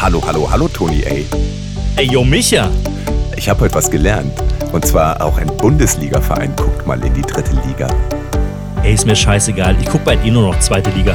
Hallo, hallo, hallo, Toni, ey. Ey, yo, Micha. Ich habe heute was gelernt. Und zwar auch ein Bundesliga-Verein guckt mal in die dritte Liga. Ey, ist mir scheißegal. Ich guck bald eh nur noch zweite Liga.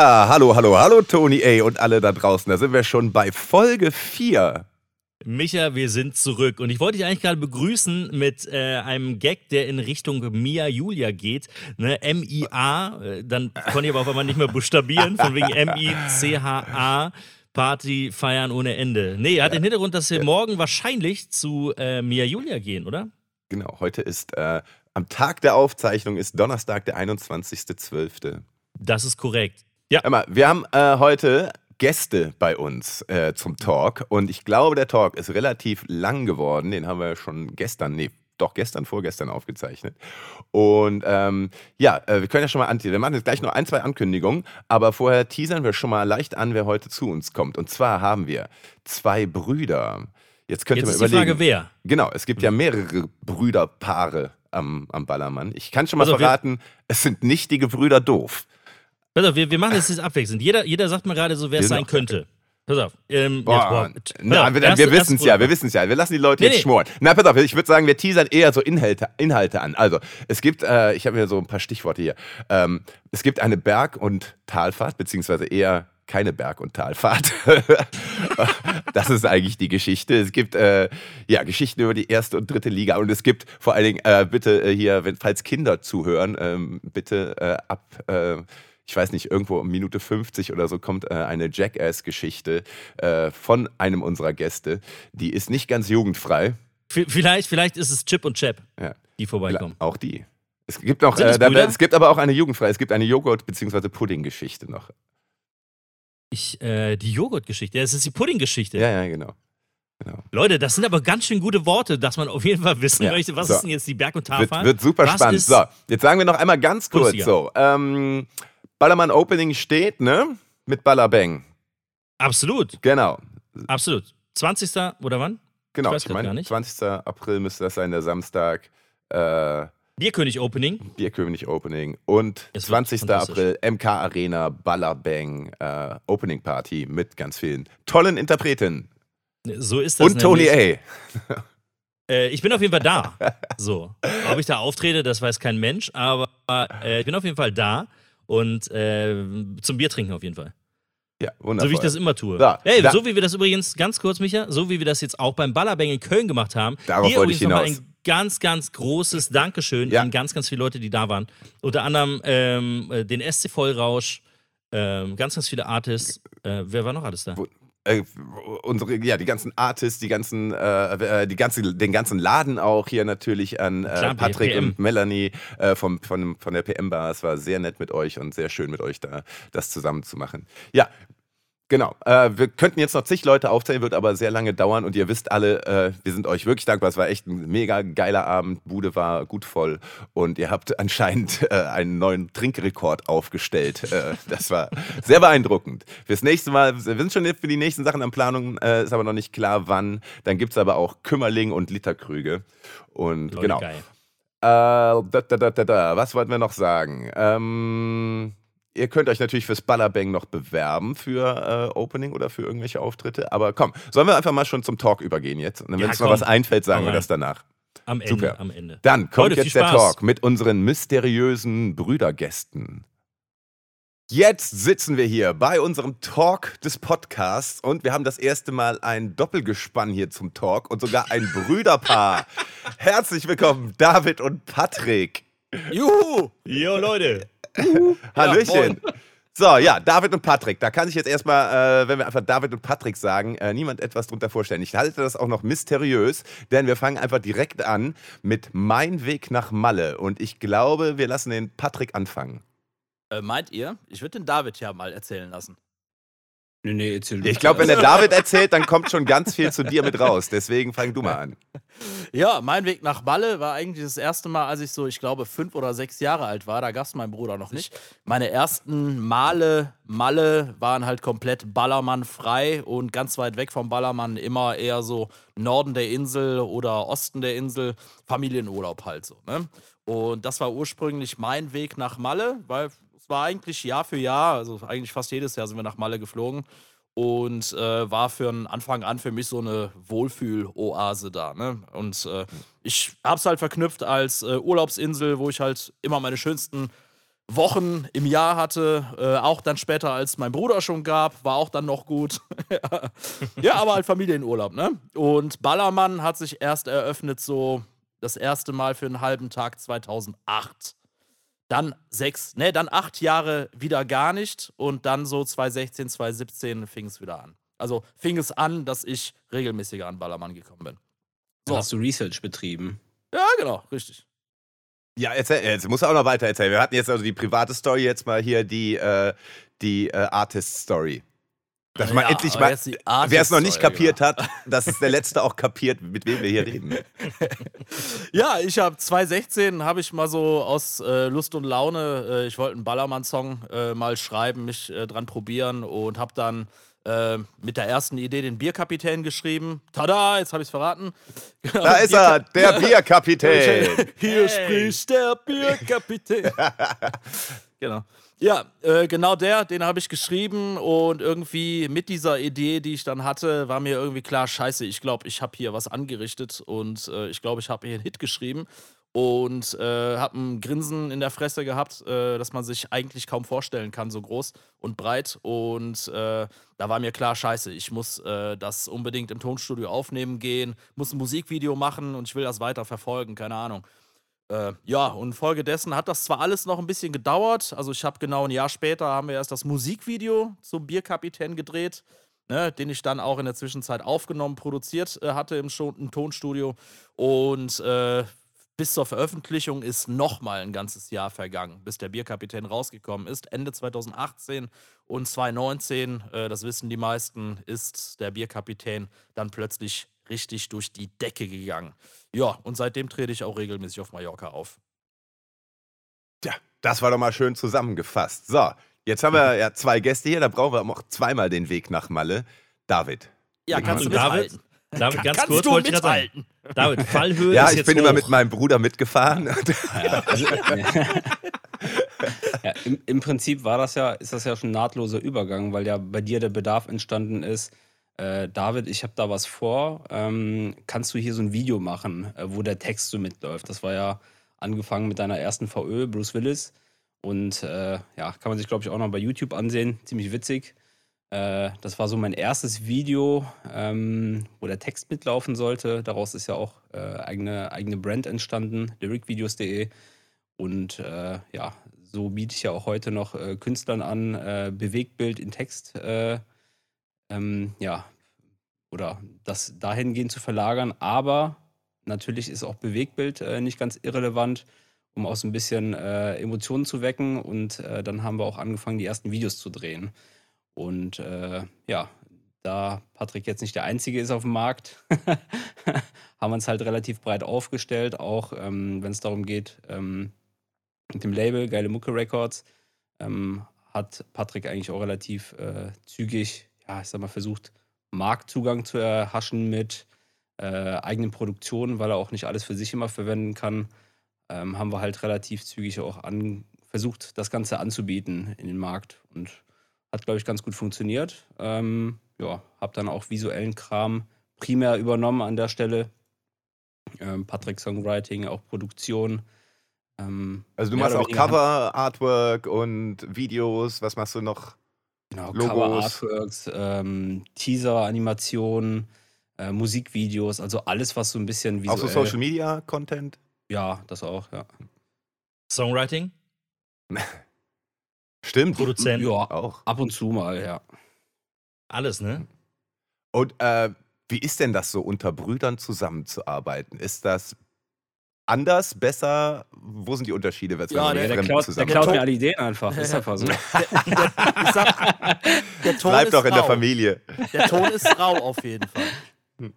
Ja, hallo, hallo, hallo, Toni, ey, und alle da draußen. Da sind wir schon bei Folge 4. Micha, wir sind zurück. Und ich wollte dich eigentlich gerade begrüßen mit äh, einem Gag, der in Richtung Mia Julia geht. Ne? M-I-A. Äh, dann konnte ich aber auf einmal nicht mehr buchstabieren, von wegen M-I-C-H-A. Party feiern ohne Ende. Nee, hat den Hintergrund, dass wir morgen wahrscheinlich zu äh, Mia Julia gehen, oder? Genau, heute ist äh, am Tag der Aufzeichnung ist Donnerstag, der 21.12. Das ist korrekt. Ja. Mal, wir haben äh, heute Gäste bei uns äh, zum Talk und ich glaube, der Talk ist relativ lang geworden. Den haben wir schon gestern, nee, doch gestern, vorgestern aufgezeichnet. Und ähm, ja, äh, wir können ja schon mal anteasern. Wir machen jetzt gleich noch ein, zwei Ankündigungen, aber vorher teasern wir schon mal leicht an, wer heute zu uns kommt. Und zwar haben wir zwei Brüder. Jetzt könnt ihr mal Jetzt ist überlegen. die Frage, wer? Genau, es gibt ja mehrere Brüderpaare am, am Ballermann. Ich kann schon mal Also verraten, es sind nicht die Gebrüder doof. Pass auf, wir, wir machen das jetzt abwechselnd. Jeder, jeder sagt mal gerade so, wer es sein Genau. könnte. Pass auf. Ähm, Boah, jetzt, boah, na, wir, wir wissen es ja, wir wissen es ja. Wir lassen die Leute Nee, jetzt schmoren. Na, pass auf, ich würde sagen, wir teasern eher so Inhalte, Inhalte an. Also, es gibt, äh, ich habe mir so ein paar Stichworte hier. Ähm, es gibt eine Berg- und Talfahrt, beziehungsweise eher keine Berg- und Talfahrt. das ist eigentlich die Geschichte. Es gibt äh, ja Geschichten über die erste und dritte Liga und es gibt vor allen Dingen äh, bitte äh, hier, wenn, falls Kinder zuhören, ähm, bitte äh, ab äh, ich weiß nicht, irgendwo um Minute 50 oder so kommt äh, eine Jackass-Geschichte äh, von einem unserer Gäste. Die ist nicht ganz jugendfrei. V- Vielleicht, vielleicht ist es Chip und Chap, Ja, die vorbeikommen. auch die. Es gibt, noch, äh, es da, es gibt aber auch eine jugendfreie. Es gibt eine Joghurt- bzw. Pudding-Geschichte noch. Ich, äh, die Joghurt-Geschichte. Das ist die Pudding-Geschichte. Ja, ja, genau. genau. Leute, das sind aber ganz schön gute Worte, dass man auf jeden Fall wissen Ja, möchte, was so. ist denn jetzt die Berg- und Wird, Talfahrt? wird super Was spannend. So, jetzt sagen wir noch einmal ganz kurz Bundesliga. so. Ähm, Ballermann Opening steht, ne? Mit Ballerbang. Absolut, Genau. absolut. 20. oder wann? Genau, Ich ich meine, gar nicht. 20. April müsste das sein, der Samstag. Äh. Bierkönig Opening und Es wird 20. fantastisch. April MK Arena Ballerbang äh, Opening Party mit ganz vielen tollen Interpreten. So ist das Und Tony. A. Äh, ich bin auf jeden Fall da. So. Ob ich da auftrete, das weiß kein Mensch, aber äh, ich bin auf jeden Fall da und äh, zum Bier trinken auf jeden Fall. Ja, wundervoll. So wie ich das immer tue. So, hey, so wie wir das übrigens, ganz kurz, Micha, so wie wir das jetzt auch beim Ballerbang in Köln gemacht haben. Darauf hier wollte ich hinaus. ein ganz, ganz großes Dankeschön Ja. an ganz, ganz viele Leute, die da waren. Unter anderem ähm, äh, den SC Vollrausch, ähm, ganz, ganz viele Artists. Äh, wer war noch alles da? Äh, unsere, ja, die ganzen Artists, die ganzen, äh, äh, die ganze, den ganzen Laden auch hier natürlich an äh, Klar, Patrick PM. und Melanie äh, vom, von, von der PM-Bar. Es war sehr nett mit euch und sehr schön mit euch da das zusammen zu machen. Ja. Genau. Äh, wir könnten jetzt noch zig Leute aufzählen, wird aber sehr lange dauern und ihr wisst alle, äh, wir sind euch wirklich dankbar. Es war echt ein mega geiler Abend. Bude war gut voll und ihr habt anscheinend äh, einen neuen Trinkrekord aufgestellt. Äh, das war sehr beeindruckend. Fürs nächste Mal, wir sind schon für die nächsten Sachen an Planung, äh, ist aber noch nicht klar wann. Dann gibt es aber auch Kümmerling und Literkrüge. Und Leute, genau. geil. Äh, da, da, da, da, da. Was wollten wir noch sagen? Ähm, ihr könnt euch natürlich fürs Ballerbang noch bewerben für äh, Opening oder für irgendwelche Auftritte. Aber komm, sollen wir einfach mal schon zum Talk übergehen jetzt? Und wenn Ja, uns noch was einfällt, sagen wir das danach. Am Ende, Super. am Ende. Dann kommt Leute, jetzt der. Talk mit unseren mysteriösen Brüdergästen. Jetzt sitzen wir hier bei unserem Talk des Podcasts und wir haben das erste Mal ein Doppelgespann hier zum Talk und sogar ein Brüderpaar. Herzlich willkommen, David und Patrick. Juhu! Jo, Leute. Hallöchen. So, ja, David und Patrick. Da kann sich jetzt erstmal, äh, wenn wir einfach David und Patrick sagen, äh, niemand etwas drunter vorstellen. Ich halte das auch noch mysteriös, denn wir fangen einfach direkt an mit Mein Weg nach Malle. Und ich glaube, wir lassen den Patrick anfangen. Äh, meint ihr? Ich würde den David ja mal erzählen lassen. Nee, nee, erzähl Ich glaube, wenn der David erzählt, dann kommt schon ganz viel zu dir mit raus. Deswegen fang du mal an. Ja, mein Weg nach Malle war eigentlich das erste Mal, als ich so, ich glaube, fünf oder sechs Jahre alt war. Da gab es meinen Bruder noch nicht. Meine ersten Male, Malle waren halt komplett Ballermann frei und ganz weit weg vom Ballermann immer eher so Norden der Insel oder Osten der Insel, Familienurlaub halt so. Ne? Und das war ursprünglich mein Weg nach Malle, weil es war eigentlich Jahr für Jahr, also eigentlich fast jedes Jahr sind wir nach Malle geflogen und äh, war für einen Anfang an für mich so eine Wohlfühl-Oase da. Ne? Und äh, ich hab's halt verknüpft als äh, Urlaubsinsel, wo ich halt immer meine schönsten Wochen im Jahr hatte. Äh, auch dann später, als mein Bruder schon gab, war auch dann noch gut. ja, aber halt Familienurlaub. Ne? Und Ballermann hat sich erst eröffnet, so das erste Mal für einen halben Tag 2008 dann sechs, ne, dann acht Jahre wieder gar nicht und dann so 2016, 2017 fing es wieder an. Also fing es an, dass ich regelmäßiger an Ballermann gekommen bin. So. Hast du Research betrieben? Ja, genau, richtig. Ja, erzähl, jetzt musst du auch noch weiter erzählen. Wir hatten jetzt also die private Story, jetzt mal hier die, äh, die äh, Artist-Story. Dass man Ja, endlich mal, wer es noch nicht kapiert hat, dass es der Letzte auch kapiert, mit wem wir hier reden. Ja, ich habe 2016 habe ich mal so aus äh, Lust und Laune, äh, ich wollte einen Ballermann-Song äh, mal schreiben, mich äh, dran probieren und habe dann äh, mit der ersten Idee den Bierkapitän geschrieben. Tada, jetzt habe ich es verraten. Da ist er, der Bierkapitän. Hier spricht der Bierkapitän. genau. Ja, äh, genau der, den habe ich geschrieben und irgendwie mit dieser Idee, die ich dann hatte, war mir irgendwie klar, scheiße, ich glaube, ich habe hier was angerichtet und äh, ich glaube, ich habe hier einen Hit geschrieben und äh, habe ein Grinsen in der Fresse gehabt, äh, dass man sich eigentlich kaum vorstellen kann, so groß und breit. Und äh, da war mir klar, scheiße, ich muss äh, das unbedingt im Tonstudio aufnehmen gehen, muss ein Musikvideo machen und ich will das weiter verfolgen, keine Ahnung. Äh, ja, und infolgedessen hat das zwar alles noch ein bisschen gedauert, also ich habe genau ein Jahr später, haben wir erst das Musikvideo zum Bierkapitän gedreht, ne, den ich dann auch in der Zwischenzeit aufgenommen, produziert äh, hatte im, Scho- im Tonstudio und äh, bis zur Veröffentlichung ist nochmal ein ganzes Jahr vergangen, bis der Bierkapitän rausgekommen ist. Ende 2018 und 2019, äh, das wissen die meisten, ist der Bierkapitän dann plötzlich richtig durch die Decke gegangen. Ja, und seitdem trete ich auch regelmäßig auf Mallorca auf. Tja, das war doch mal schön zusammengefasst. So, jetzt haben wir ja zwei Gäste hier, da brauchen wir auch zweimal den Weg nach Malle. David. Ja, kannst du David, mithalten? David, ganz kannst kurz du wollte ich gerade sagen. mithalten? David, Fallhöhe Ja, ist ich jetzt bin hoch. immer mit meinem Bruder mitgefahren. Ja, also, ja, im, Im Prinzip war das ja, ist das ja schon ein nahtloser Übergang, weil ja bei dir der Bedarf entstanden ist. Äh, David, ich habe da was vor. Ähm, kannst du hier so ein Video machen, äh, wo der Text so mitläuft? Das war ja angefangen mit deiner ersten VÖ, Bruce Willis. Und äh, ja, kann man sich, glaube ich, auch noch bei YouTube ansehen. Ziemlich witzig. Äh, das war so mein erstes Video, ähm, wo der Text mitlaufen sollte. Daraus ist ja auch äh, eigene, eigene Brand entstanden, lyricvideos.de. Und äh, ja, so biete ich ja auch heute noch Künstlern an, Bewegtbild in Text, äh, ähm, ja, oder das dahingehend zu verlagern. Aber natürlich ist auch Bewegtbild äh, nicht ganz irrelevant, um auch so ein bisschen äh, Emotionen zu wecken. Und äh, dann haben wir auch angefangen, die ersten Videos zu drehen. Und äh, ja, da Patrick jetzt nicht der Einzige ist auf dem Markt, haben wir uns halt relativ breit aufgestellt, auch ähm, wenn es darum geht, ähm, mit dem Label Geile Mucke Records, ähm, hat Patrick eigentlich auch relativ äh, zügig, ja, ich sag mal, versucht, Marktzugang zu erhaschen mit äh, eigenen Produktionen, weil er auch nicht alles für sich immer verwenden kann. Ähm, haben wir halt relativ zügig auch an, versucht, das Ganze anzubieten in den Markt und hat, glaube ich, ganz gut funktioniert. Ähm, ja, habe dann auch visuellen Kram primär übernommen an der Stelle. Ähm, Patrick Songwriting, auch Produktion. Ähm, Also du machst auch Hand- Cover, Artwork und Videos. Was machst du noch? Genau, Logos. Cover Artworks, ähm, Teaser, Animationen, äh, Musikvideos, also alles, was so ein bisschen visuell... Auch so Social Media Content? Ja, das auch, ja. Songwriting, Stimmt. Produzent, Ja, Auch. ab und zu mal, ja. alles, ne? Und äh, wie ist denn das so, unter Brüdern zusammenzuarbeiten? Ist das anders, besser? Wo sind die Unterschiede? wenn Ja, der- Der klaut, der zusammen- klaut Ton- mir alle Ideen einfach. Ist einfach so. Ich sag, der Ton Bleib ist doch in der rau. Familie. Der Ton ist rau auf jeden Fall.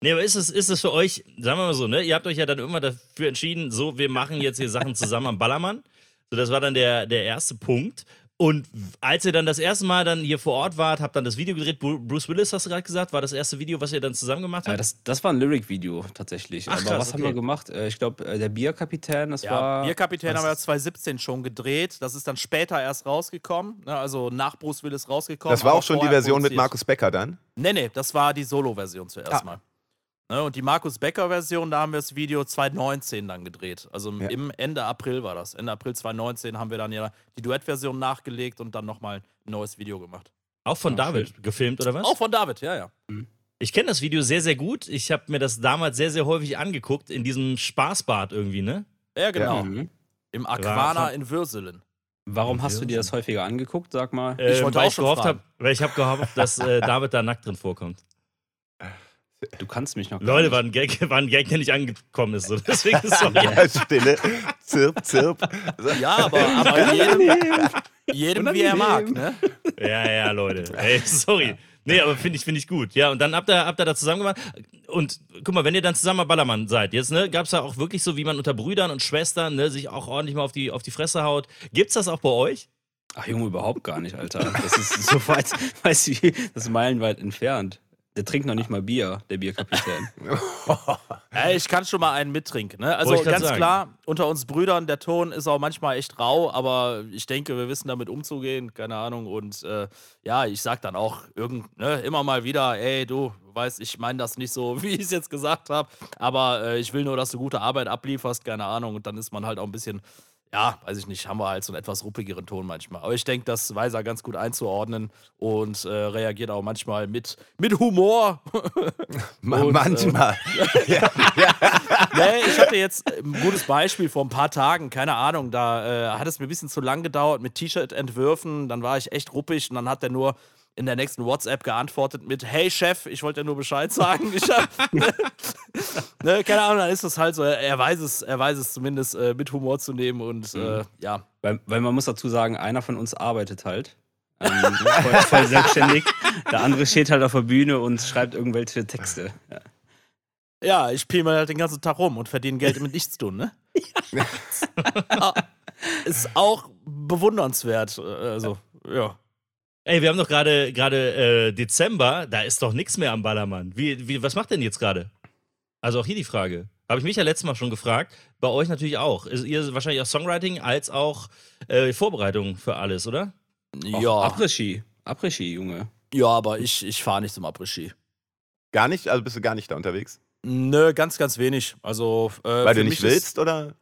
Nee, aber ist es, ist es für euch, sagen wir mal so, ne? Ihr habt euch ja dann irgendwann dafür entschieden, so, wir machen jetzt hier Sachen zusammen am Ballermann. So, das war dann der, der erste Punkt. Und als ihr dann das erste Mal dann hier vor Ort wart, habt dann das Video gedreht, Bru- Bruce Willis hast du gerade gesagt, war das erste Video, was ihr dann zusammen gemacht Ja, habt? das, das war ein Lyric-Video tatsächlich. Ach, Aber krass, was haben okay. wir gemacht? Äh, Ich glaube, äh, der Bierkapitän, das Ja, war. Bierkapitän haben wir ja 2017 schon gedreht. Das ist dann später erst rausgekommen. Ne, also nach Bruce Willis rausgekommen. Das war auch schon die Version mit produziert. Markus Becker dann? Nee, nee, das war die Solo-Version zuerst Ah. mal. Ne, und die Markus Becker-Version, da haben wir das Video 2019 dann gedreht. Also Ja. im Ende April war das. Ende April 2019 haben wir dann ja die Duettversion nachgelegt und dann nochmal ein neues Video gemacht. Auch von Ah, David gefilmt, oder was? Auch von David, ja, ja. Ich kenne das Video sehr, sehr gut. Ich habe mir das damals sehr, sehr häufig angeguckt, in diesem Spaßbad irgendwie, ne? Ja, genau. Mhm. Im Aquana in Würselen. Warum hast du dir das häufiger angeguckt, sag mal? Äh, wollte weil auch ich schon gehofft fragen. hab, weil ich habe gehofft, dass äh, David da nackt drin vorkommt. Du kannst mich noch Leute, nicht. war ein Gag, war ein Gag, der nicht angekommen ist. So. Deswegen ist es Ja, Stille. Zirp, zirp. Ja, aber, aber jedem, jedem wie er mag, ne? Ja, ja, Leute. Ey, sorry. Nee, aber finde ich, find ich gut. Ja, und dann habt ihr, habt ihr da zusammen gemacht. Und guck mal, wenn ihr dann zusammen am Ballermann seid, jetzt, ne, gab es da auch wirklich so, wie man unter Brüdern und Schwestern, ne, sich auch ordentlich mal auf die, auf die Fresse haut. Gibt's das auch bei euch? Ach Junge, überhaupt gar nicht, Alter. Das ist so weit, weißt du, das ist meilenweit entfernt. Der trinkt noch nicht mal Bier, der Bierkapitän. Ey, ich kann schon mal einen mittrinken. Ne? Also ganz sagen. klar, unter uns Brüdern, der Ton ist auch manchmal echt rau, aber ich denke, wir wissen damit umzugehen, keine Ahnung. Und äh, ja, ich sag dann auch irgend, ne, immer mal wieder, ey, du weißt, ich meine das nicht so, wie ich es jetzt gesagt habe, aber äh, ich will nur, dass du gute Arbeit ablieferst, keine Ahnung. Und dann ist man halt auch ein bisschen, ja, weiß ich nicht, haben wir halt so einen etwas ruppigeren Ton manchmal. Aber ich denke, das weiß er ganz gut einzuordnen und äh, reagiert auch manchmal mit, mit Humor. Und, Manchmal. Nee, ich hatte jetzt ein gutes Beispiel vor ein paar Tagen, keine Ahnung, da äh, hat es mir ein bisschen zu lang gedauert mit T-Shirt-Entwürfen, dann war ich echt ruppig und dann hat er nur in der nächsten WhatsApp geantwortet mit Hey Chef, ich wollte dir nur Bescheid sagen. Ich hab, ne, keine Ahnung, dann ist es halt so, er weiß es, er weiß es zumindest äh, mit Humor zu nehmen und äh, ja. weil, weil man muss dazu sagen, einer von uns arbeitet halt. Ähm, voll, voll selbstständig. Der andere steht halt auf der Bühne und schreibt irgendwelche Texte. Ja. Ja, ich piemel halt den ganzen Tag rum und verdiene Geld mit nichts tun, ne? Ah, ist auch bewundernswert. äh, Also, ja. Ey, wir haben doch gerade gerade äh, Dezember, da ist doch nichts mehr am Ballermann. Wie, wie, was macht denn jetzt gerade? Also auch hier die Frage. Habe ich mich ja letztes Mal schon gefragt. Bei euch natürlich auch. Ist ihr wahrscheinlich auch Songwriting als auch äh, Vorbereitung für alles, oder? Ja, Après-Ski. Après-Ski, Junge. ja, aber ich, ich fahre nicht zum Après-Ski. Gar nicht? Also bist du gar nicht da unterwegs? Nö, ganz, ganz wenig. Also, äh, Weil du nicht willst, oder?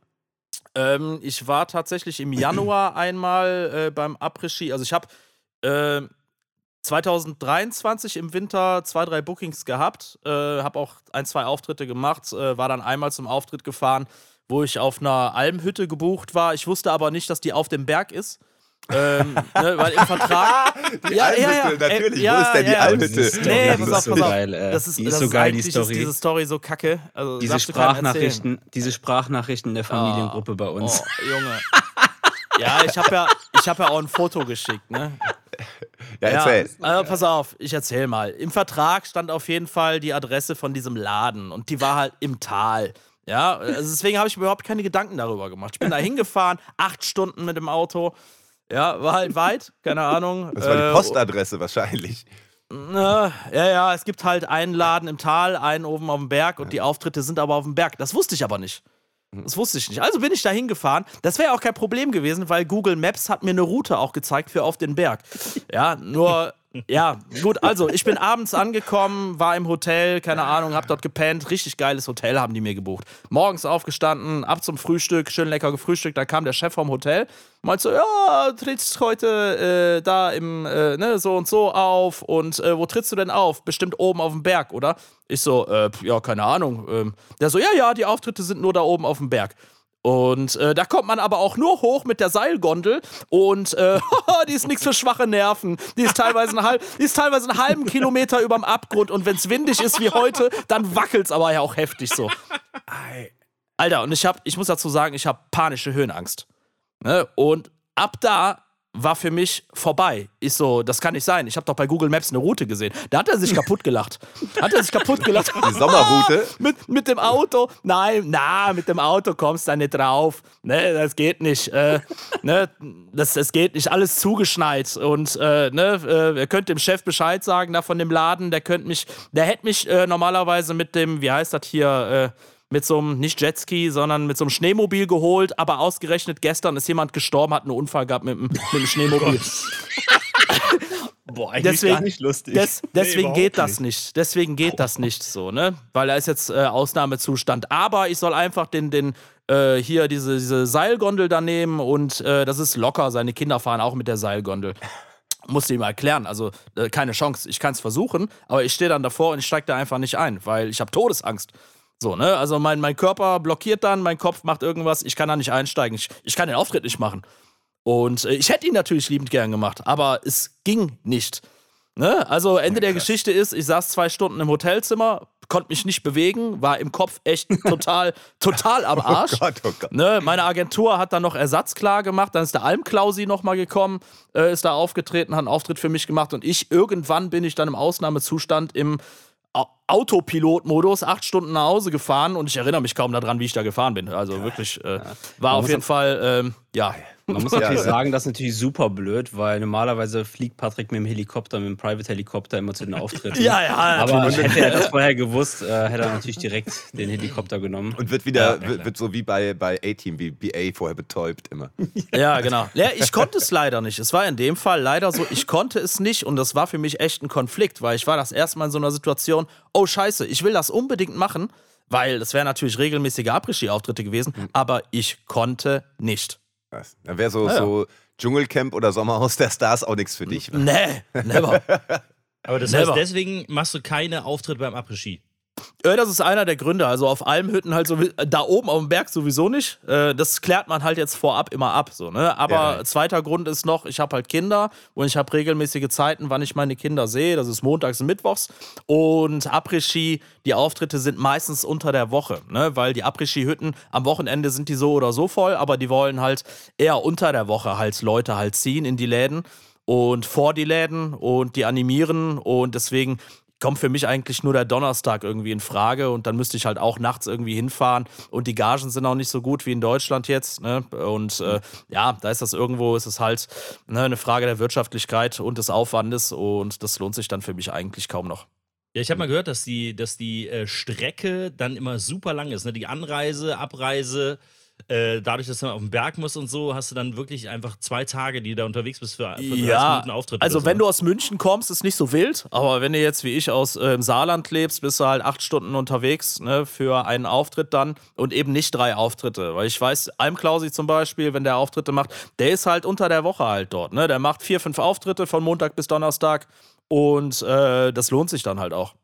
Ähm, ich war tatsächlich im Januar einmal äh, beim Après-Ski. Also, ich habe äh, 2023 im Winter zwei, drei Bookings gehabt. Äh, habe auch ein, zwei Auftritte gemacht. Äh, war dann einmal zum Auftritt gefahren, wo ich auf einer Almhütte gebucht war. Ich wusste aber nicht, dass die auf dem Berg ist. ähm, ne, weil im Vertrag. Die Ja, ja, Almhütte, ja. natürlich. Äh, ja, Wo ist denn die ja, ja. Almhütte? Nee, pass auf, ist so pass auf. geil. Äh, Das ist, die ist das so ist geil, die Story. Ist diese Story so kacke. Also, diese. Sprachnachrichten, diese Sprachnachrichten der Familiengruppe bei uns. Oh, Junge. Ja, ich habe ja, ich hab ja auch ein Foto geschickt, ne? Ja, erzähl. also pass auf, ich erzähl mal. Im Vertrag stand auf jeden Fall die Adresse von diesem Laden und die war halt im Tal. Ja, also deswegen habe ich mir überhaupt keine Gedanken darüber gemacht. Ich bin da hingefahren, acht Stunden mit dem Auto. Ja, war halt weit, keine Ahnung. Das war die Äh, Postadresse wahrscheinlich. Na, ja, ja, es gibt halt einen Laden im Tal, einen oben auf dem Berg und die Auftritte sind aber auf dem Berg. Das wusste ich aber nicht. Das wusste ich nicht. Also bin ich da hingefahren. Das wäre auch kein Problem gewesen, weil Google Maps hat mir eine Route auch gezeigt für auf den Berg. Ja, nur, ja, gut, also ich bin abends angekommen, war im Hotel, keine Ahnung, hab dort gepennt. Richtig geiles Hotel haben die mir gebucht. Morgens aufgestanden, ab zum Frühstück, schön lecker gefrühstückt. Da kam der Chef vom Hotel, meinte so, ja, trittst heute äh, da im, äh, ne, so und so auf. Und äh, wo trittst du denn auf? Bestimmt oben auf dem Berg, oder? Ich so, äh, ja, keine Ahnung. Ähm, der so, ja, ja, die Auftritte sind nur da oben auf dem Berg. Und äh, da kommt man aber auch nur hoch mit der Seilgondel und äh, die ist nichts für schwache Nerven. Die ist teilweise, einen halb, die ist teilweise einen halben Kilometer überm Abgrund und wenn es windig ist wie heute, dann wackelt es aber ja auch heftig so. Alter, und ich hab, ich muss dazu sagen, ich habe panische Höhenangst. Ne? Und ab da war für mich vorbei. Ich so, das kann nicht sein. Ich habe doch bei Google Maps eine Route gesehen. Da hat er sich kaputt gelacht. Hat er sich kaputt gelacht. Die Sommerroute? mit, mit dem Auto? Nein, na, mit dem Auto kommst du da nicht drauf. Ne, das geht nicht. Äh, ne, das, das geht nicht. Alles zugeschneit. Und äh, ne, äh, ihr könnt dem Chef Bescheid sagen, da von dem Laden, der könnte mich, der hätte mich äh, normalerweise mit dem, wie heißt das hier, äh, mit so einem, nicht Jetski, sondern mit so einem Schneemobil geholt, aber ausgerechnet gestern ist jemand gestorben, hat einen Unfall gehabt mit, mit dem Schneemobil. Boah, eigentlich Deswegen- gar nicht lustig. Des, deswegen überhaupt geht das nicht. Deswegen geht das nicht so, ne? Weil er ist jetzt äh, Ausnahmezustand. Aber ich soll einfach den, den äh, hier diese, diese Seilgondel da nehmen und äh, das ist locker. Seine Kinder fahren auch mit der Seilgondel. Musste ihm erklären. Also äh, keine Chance. Ich kann es versuchen, aber ich stehe dann davor und ich steige da einfach nicht ein, weil ich habe Todesangst. So, ne? Also mein, mein Körper blockiert dann, mein Kopf macht irgendwas, ich kann da nicht einsteigen. Ich, ich kann den Auftritt nicht machen. Und äh, ich hätte ihn natürlich liebend gern gemacht, aber es ging nicht. Ne? Also Ende der Geschichte ist, ich saß zwei Stunden im Hotelzimmer, konnte mich nicht bewegen, war im Kopf echt total, total am Arsch. Oh Gott, oh Gott. Ne, meine Agentur hat dann noch Ersatz klar gemacht, dann ist der Almklausi nochmal gekommen, äh, ist da aufgetreten, hat einen Auftritt für mich gemacht und ich, irgendwann bin ich dann im Ausnahmezustand im Autopilot-Modus acht Stunden nach Hause gefahren und ich erinnere mich kaum daran, wie ich da gefahren bin. Also wirklich, äh, war auf jeden Fall, ähm, ja. Man muss natürlich sagen, das ist natürlich super blöd, weil normalerweise fliegt Patrick mit dem Helikopter, mit dem Private-Helikopter immer zu den Auftritten. Ja, ja, Aber natürlich. hätte er das vorher gewusst, äh, hätte er natürlich direkt den Helikopter genommen. Und wird wieder, wird, wird so wie bei, bei A-Team, wie BA vorher betäubt immer. Ja, genau. Ja, ich konnte es leider nicht. Es war in dem Fall leider so, ich konnte es nicht und das war für mich echt ein Konflikt, weil ich war das erste Mal in so einer Situation, oh scheiße, ich will das unbedingt machen, weil das wären natürlich regelmäßige Après-Ski-Auftritte gewesen, aber ich konnte nicht. Was? Da wäre so, Ja, ja. so Dschungelcamp oder Sommerhaus der Stars auch nichts für dich. wa? Nee, never. Aber das Never. heißt, deswegen machst du keine Auftritte beim Après-Ski. Ja, das ist einer der Gründe. Also auf Almhütten halt so, da oben auf dem Berg sowieso nicht. Äh, Das klärt man halt jetzt vorab immer ab. So, ne? Aber Ja. zweiter Grund ist noch, ich habe halt Kinder und ich habe regelmäßige Zeiten, wann ich meine Kinder sehe. Das ist montags und mittwochs. Und Après-Ski, die Auftritte sind meistens unter der Woche, ne? weil die Après-Ski-Hütten am Wochenende sind die so oder so voll, aber die wollen halt eher unter der Woche halt Leute halt ziehen in die Läden und vor die Läden und die animieren und deswegen kommt für mich eigentlich nur der Donnerstag irgendwie in Frage und dann müsste ich halt auch nachts irgendwie hinfahren und die Gagen sind auch nicht so gut wie in Deutschland jetzt ne? und äh, ja, da ist das irgendwo, ist es halt ne, eine Frage der Wirtschaftlichkeit und des Aufwandes und das lohnt sich dann für mich eigentlich kaum noch. Ja, ich habe mal gehört, dass die, dass die äh, Strecke dann immer super lang ist. Ne? Die Anreise, Abreise, äh, dadurch, dass man auf den Berg muss und so, hast du dann wirklich einfach zwei Tage, die du da unterwegs bist für, für 30 Ja, Minuten Auftritt. also oder wenn so. du aus München kommst, ist nicht so wild, aber wenn du jetzt wie ich aus äh, im Saarland lebst, bist du halt acht Stunden unterwegs ne, für einen Auftritt dann und eben nicht drei Auftritte. Weil ich weiß, Almklausi zum Beispiel, wenn der Auftritte macht, der ist halt unter der Woche halt dort. Ne? Der macht vier, fünf Auftritte von Montag bis Donnerstag und äh, das lohnt sich dann halt auch.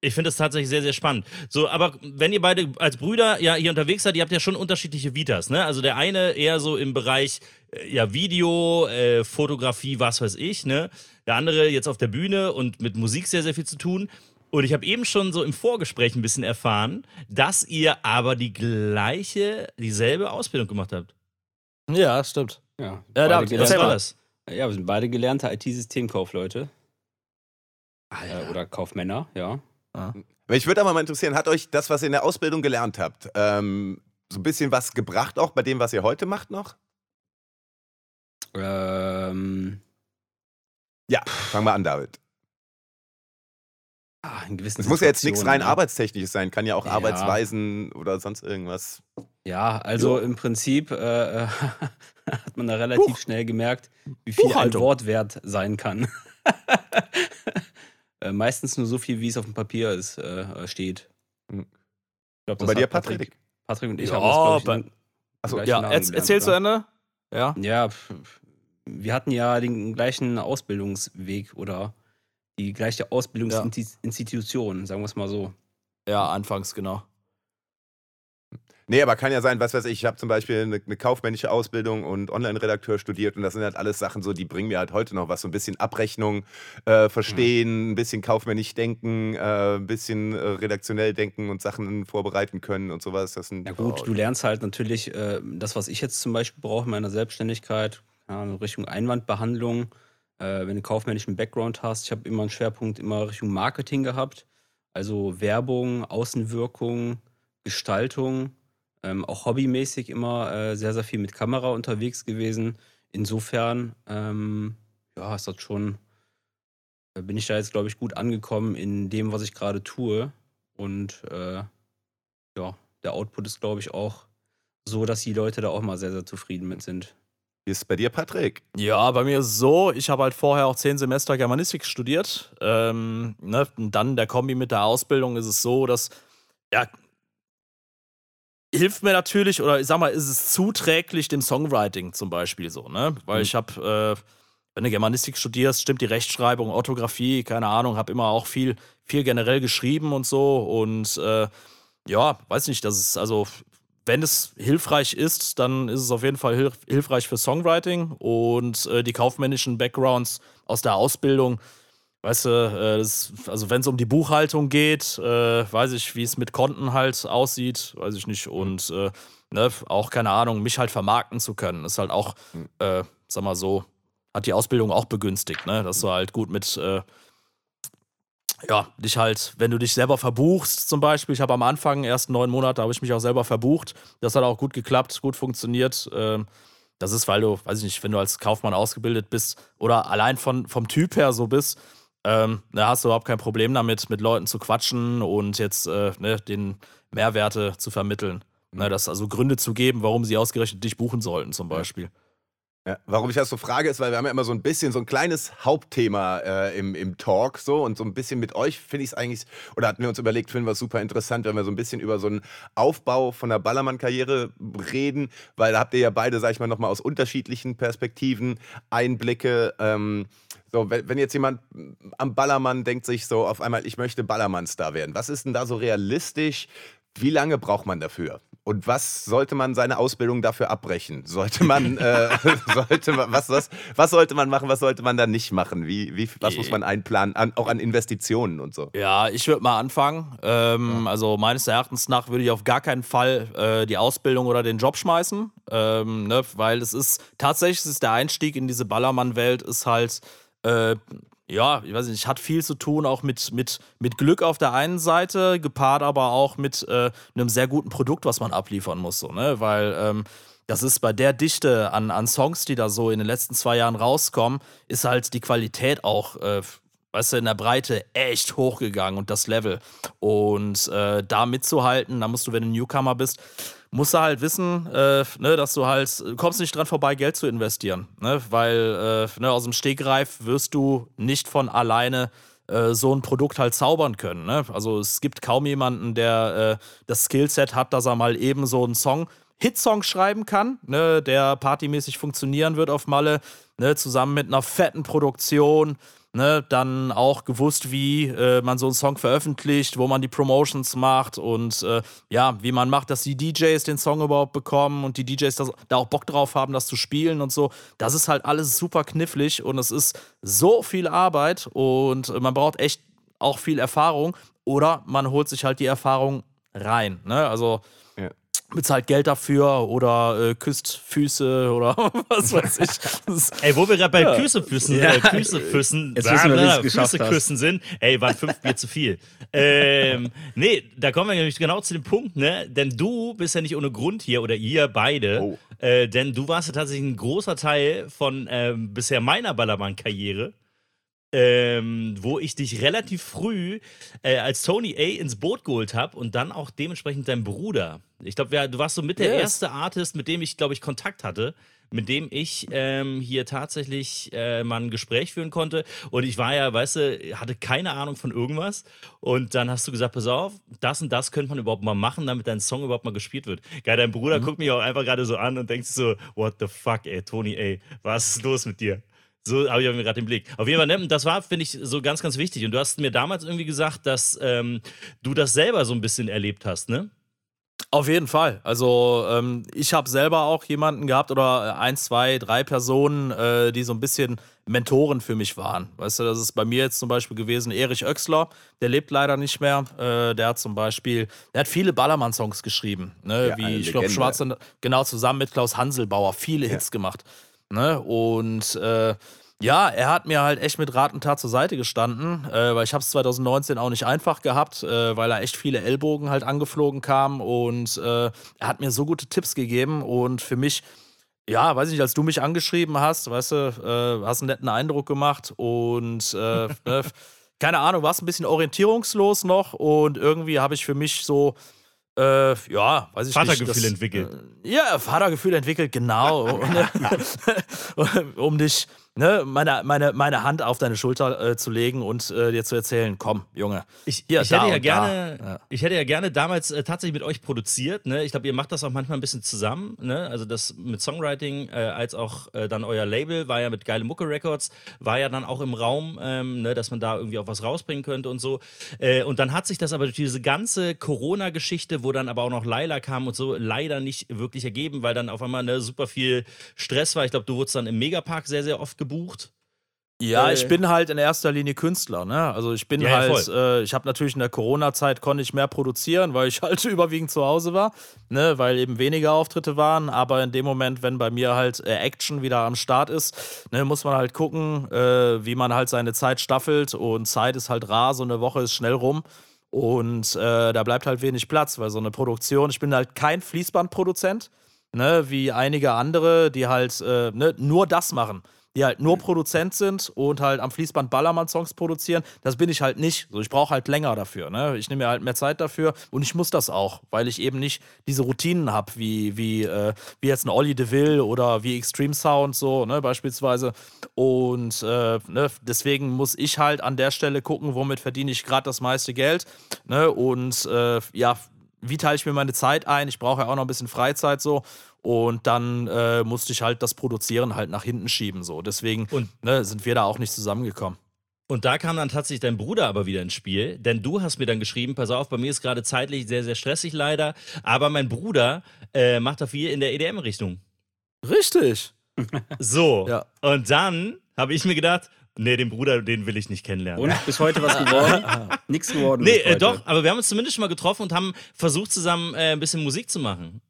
Ich finde das tatsächlich sehr, sehr spannend. So, aber wenn ihr beide als Brüder ja hier unterwegs seid, ihr habt ja schon unterschiedliche Vitas, ne? Also der eine eher so im Bereich äh, ja, Video, äh, Fotografie, was weiß ich, ne? Der andere jetzt auf der Bühne und mit Musik sehr, sehr viel zu tun. Und ich habe eben schon so im Vorgespräch ein bisschen erfahren, dass ihr aber die gleiche, dieselbe Ausbildung gemacht habt. Ja, stimmt. Ja, Ja, da- Was war das? ja, wir sind beide gelernte IT-Systemkaufleute Ah, äh, oder Kaufmänner, ja. Mich würde aber mal interessieren, hat euch das, was ihr in der Ausbildung gelernt habt, ähm, so ein bisschen was gebracht, auch bei dem, was ihr heute macht noch? Ähm, Ja, fangen wir an, David. ah, in gewissen Es muss ja jetzt nichts rein ne? Arbeitstechnisches sein, kann ja auch Ja. Arbeitsweisen oder sonst irgendwas. Ja, also Jo. im Prinzip äh, hat man da relativ Buch- schnell gemerkt, wie viel ein. Wort wert sein kann. äh, meistens nur so viel, wie es auf dem Papier ist, äh, steht. Mhm. Ich glaub, Und bei dir, Patrick? Patrick und ich Ja, haben das, glaub ich, bei- in- Achso, gleichen Ja, erz, erzähl zu? Ende. Ja. Ja, wir hatten ja den gleichen Ausbildungsweg oder die gleiche Ausbildungsinstitution, sagen wir es mal so. Ja, anfangs, genau. Nee, aber kann ja sein, was weiß ich, ich habe zum Beispiel eine, eine kaufmännische Ausbildung und Online-Redakteur studiert und das sind halt alles Sachen so, die bringen mir halt heute noch was, so ein bisschen Abrechnung äh, verstehen, ein bisschen kaufmännisch denken, äh, ein bisschen äh, redaktionell denken und Sachen vorbereiten können und sowas. Das sind, Ja gut, du lernst halt natürlich äh, das, was ich jetzt zum Beispiel brauche in meiner Selbstständigkeit, ja, in Richtung Einwandbehandlung, äh, wenn du einen kaufmännischen Background hast. Ich habe immer einen Schwerpunkt immer Richtung Marketing gehabt, also Werbung, Außenwirkung, Gestaltung, ähm, auch hobbymäßig immer äh, sehr, sehr viel mit Kamera unterwegs gewesen. Insofern, ähm, ja, ist das schon, äh, bin ich da jetzt, glaube ich, gut angekommen in dem, was ich gerade tue. Und äh, ja, der Output ist, glaube ich, auch so, dass die Leute da auch mal sehr, sehr zufrieden mit sind. Wie ist es bei dir, Patrick? Ja, bei mir ist es so, ich habe halt vorher auch zehn Semester Germanistik studiert. Ähm, ne, und dann der Kombi mit der Ausbildung ist es so, dass, ja, hilft mir natürlich, oder ich sag mal, ist es zuträglich dem Songwriting zum Beispiel so, ne? Weil Mhm. ich habe, äh, wenn du Germanistik studierst, stimmt die Rechtschreibung, Orthographie, keine Ahnung, habe immer auch viel, viel generell geschrieben und so. Und äh, ja, weiß nicht, das ist also, wenn es hilfreich ist, dann ist es auf jeden Fall hilf hilfreich für Songwriting und äh, die kaufmännischen Backgrounds aus der Ausbildung. Weißt du, äh, das, also wenn es um die Buchhaltung geht, äh, weiß ich, wie es mit Konten halt aussieht, weiß ich nicht. Und äh, ne, auch keine Ahnung, mich halt vermarkten zu können, ist halt auch, äh, sag mal so, hat die Ausbildung auch begünstigt, ne? Dass du halt gut mit, äh, ja, dich halt, wenn du dich selber verbuchst, zum Beispiel, ich habe am Anfang, erst neun Monate, habe ich mich auch selber verbucht. Das hat auch gut geklappt, gut funktioniert. Ähm, das ist, weil du, weiß ich nicht, wenn du als Kaufmann ausgebildet bist oder allein von, vom Typ her so bist, ähm, da hast du überhaupt kein Problem damit, mit Leuten zu quatschen und jetzt äh, ne, den Mehrwerte zu vermitteln. Ne, das also Gründe zu geben, warum sie ausgerechnet dich buchen sollten, zum Beispiel. Ja, warum ich das so frage, ist, weil wir haben ja immer so ein bisschen so ein kleines Hauptthema äh, im, im Talk so und so ein bisschen mit euch finde ich es eigentlich, oder hatten wir uns überlegt, finden wir es super interessant, wenn wir so ein bisschen über so einen Aufbau von der Ballermann-Karriere reden, weil da habt ihr ja beide, sag ich mal, nochmal aus unterschiedlichen Perspektiven Einblicke. Ähm, so, wenn, wenn jetzt jemand am Ballermann denkt sich so auf einmal, ich möchte Ballermann-Star werden, was ist denn da so realistisch? Wie lange braucht man dafür? Und was sollte man seine Ausbildung dafür abbrechen? Sollte man, äh, sollte man was, was, was sollte man machen, was sollte man da nicht machen? Wie, wie, was muss man einplanen, an, auch an Investitionen und so? Ja, ich würde mal anfangen. Ähm, Also meines Erachtens nach würde ich auf gar keinen Fall äh, die Ausbildung oder den Job schmeißen, ähm, ne? weil es ist tatsächlich ist der Einstieg in diese Ballermann-Welt ist halt äh, ja, ich weiß nicht, hat viel zu tun auch mit, mit, mit Glück auf der einen Seite, gepaart aber auch mit äh, einem sehr guten Produkt, was man abliefern muss, so, ne? Weil ähm, das ist bei der Dichte an, an Songs, die da so in den letzten zwei Jahren rauskommen, ist halt die Qualität auch, äh, weißt du, in der Breite echt hochgegangen und das Level. Und äh, da mitzuhalten, da musst du, wenn du Newcomer bist, musst du halt wissen, äh, ne, dass du halt, du kommst nicht dran vorbei, Geld zu investieren. Ne? Weil äh, ne, aus dem Stegreif wirst du nicht von alleine äh, so ein Produkt halt zaubern können. Ne? Also es gibt kaum jemanden, der äh, das Skillset hat, dass er mal eben so einen Song, Hitsong schreiben kann, ne, der partymäßig funktionieren wird auf Malle, ne, zusammen mit einer fetten Produktion. Ne, dann auch gewusst, wie äh, man so einen Song veröffentlicht, wo man die Promotions macht und äh, ja, wie man macht, dass die DJs den Song überhaupt bekommen und die DJs das, da auch Bock drauf haben, das zu spielen und so. Das ist halt alles super knifflig und es ist so viel Arbeit und man braucht echt auch viel Erfahrung oder man holt sich halt die Erfahrung rein. Ne? Also. Bezahlt Geld dafür oder äh, küsst Füße oder was weiß ich. Ey, wo wir gerade bei Ja. äh, Küssefüßen, Jetzt wissen wir, wie du es geschafft Füße hast. küssen sind, ey, waren fünf Bier zu viel. Ähm, nee, da kommen wir nämlich genau zu dem Punkt, ne? Denn du bist ja nicht ohne Grund hier oder ihr beide. Oh. Äh, denn du warst ja tatsächlich ein großer Teil von ähm, bisher meiner Ballermann-Karriere. Ähm, wo ich dich relativ früh äh, als Tony A ins Boot geholt habe und dann auch dementsprechend dein Bruder. Ich glaube, du warst so mit der Yes. erste Artist, mit dem ich, glaube ich, Kontakt hatte, mit dem ich ähm, hier tatsächlich äh, mal ein Gespräch führen konnte. Und ich war ja, weißt du, hatte keine Ahnung von irgendwas. Und dann hast du gesagt, pass auf, das und das könnte man überhaupt mal machen, damit dein Song überhaupt mal gespielt wird. Geil, dein Bruder guckt mich auch einfach gerade so an und denkt so, what the fuck, ey, Tony, ey, was ist los mit dir? So habe ich mir gerade den Blick. Auf jeden Fall, ne, das war, finde ich, so ganz, ganz wichtig. Und du hast mir damals irgendwie gesagt, dass ähm, du das selber so ein bisschen erlebt hast, ne? Auf jeden Fall. Also ähm, ich habe selber auch jemanden gehabt oder ein, zwei, drei Personen, äh, die so ein bisschen Mentoren für mich waren. Weißt du, das ist bei mir jetzt zum Beispiel gewesen Erich Oechsler, der lebt leider nicht mehr. Äh, der hat zum Beispiel, der hat viele Ballermann-Songs geschrieben, ne? Ja, wie ich glaube. Schwarze, genau zusammen mit Klaus Hanselbauer, viele Ja. Hits gemacht. Ne? Und äh, ja, er hat mir halt echt mit Rat und Tat zur Seite gestanden, äh, weil ich habe es 2019 auch nicht einfach gehabt, äh, weil er echt viele Ellbogen halt angeflogen kam und äh, er hat mir so gute Tipps gegeben und für mich, ja, weiß ich nicht, als du mich angeschrieben hast, weißt du, äh, hast einen netten Eindruck gemacht und äh, ne, keine Ahnung, warst ein bisschen orientierungslos noch und irgendwie habe ich für mich so äh, ja, weiß ich Vatergefühl nicht. das- entwickelt. Äh, ja, Vatergefühl entwickelt, genau. Äh, um dich, ne, meine, meine, meine Hand auf deine Schulter äh, zu legen und äh, dir zu erzählen, komm, Junge. Ich, Hier, ich, hätte ja gerne. Ja. ich hätte ja gerne damals äh, tatsächlich mit euch produziert. Ne? Ich glaube, ihr macht das auch manchmal ein bisschen zusammen. Ne? Also das mit Songwriting, äh, als auch äh, dann euer Label war ja mit Geile Mucke Records, war ja dann auch im Raum, ähm, ne? dass man da irgendwie auch was rausbringen könnte und so. Äh, und dann hat sich das aber durch diese ganze Corona-Geschichte, wo dann aber auch noch Laila kam und so, leider nicht wirklich ergeben, weil dann auf einmal ne, super viel Stress war. Ich glaube, du wurdest dann im Megapark sehr, sehr oft gebucht. Ja, Äh, ich bin halt in erster Linie Künstler, ne? Also ich bin Ja, halt, äh, ich habe natürlich in der Corona-Zeit konnte ich mehr produzieren, weil ich halt überwiegend zu Hause war, ne? Weil eben weniger Auftritte waren. Aber in dem Moment, wenn bei mir halt äh, Action wieder am Start ist, ne, muss man halt gucken, äh, wie man halt seine Zeit staffelt. Und Zeit ist halt rar, so eine Woche ist schnell rum. Und äh, da bleibt halt wenig Platz, weil so eine Produktion, ich bin halt kein Fließbandproduzent, ne, wie einige andere, die halt äh, ne, nur das machen. Die halt nur Produzent sind und halt am Fließband Ballermann-Songs produzieren. Das bin ich halt nicht. So, ich brauche halt länger dafür. Ne? Ich nehme mir halt mehr Zeit dafür und ich muss das auch, weil ich eben nicht diese Routinen habe, wie, wie, äh, wie jetzt ein Olli DeVille oder wie Extreme Sound, so, ne, beispielsweise. Und äh, ne, deswegen muss ich halt an der Stelle gucken, womit verdiene ich gerade das meiste Geld. Ne? Und äh, ja, wie teile ich mir meine Zeit ein? Ich brauche ja auch noch ein bisschen Freizeit so. Und dann äh, musste ich halt das Produzieren halt nach hinten schieben. So. Deswegen Und- ne, sind wir da auch nicht zusammengekommen. Und da kam dann tatsächlich dein Bruder aber wieder ins Spiel, denn du hast mir dann geschrieben, pass auf, bei mir ist gerade zeitlich sehr, sehr stressig leider, aber mein Bruder äh, macht da viel in der EDM-Richtung. Richtig. So, Ja. und dann habe ich mir gedacht, nee, den Bruder, den will ich nicht kennenlernen. Und bis heute was geworden? Nix geworden. Nee, äh, doch, aber wir haben uns zumindest schon mal getroffen und haben versucht, zusammen äh, ein bisschen Musik zu machen.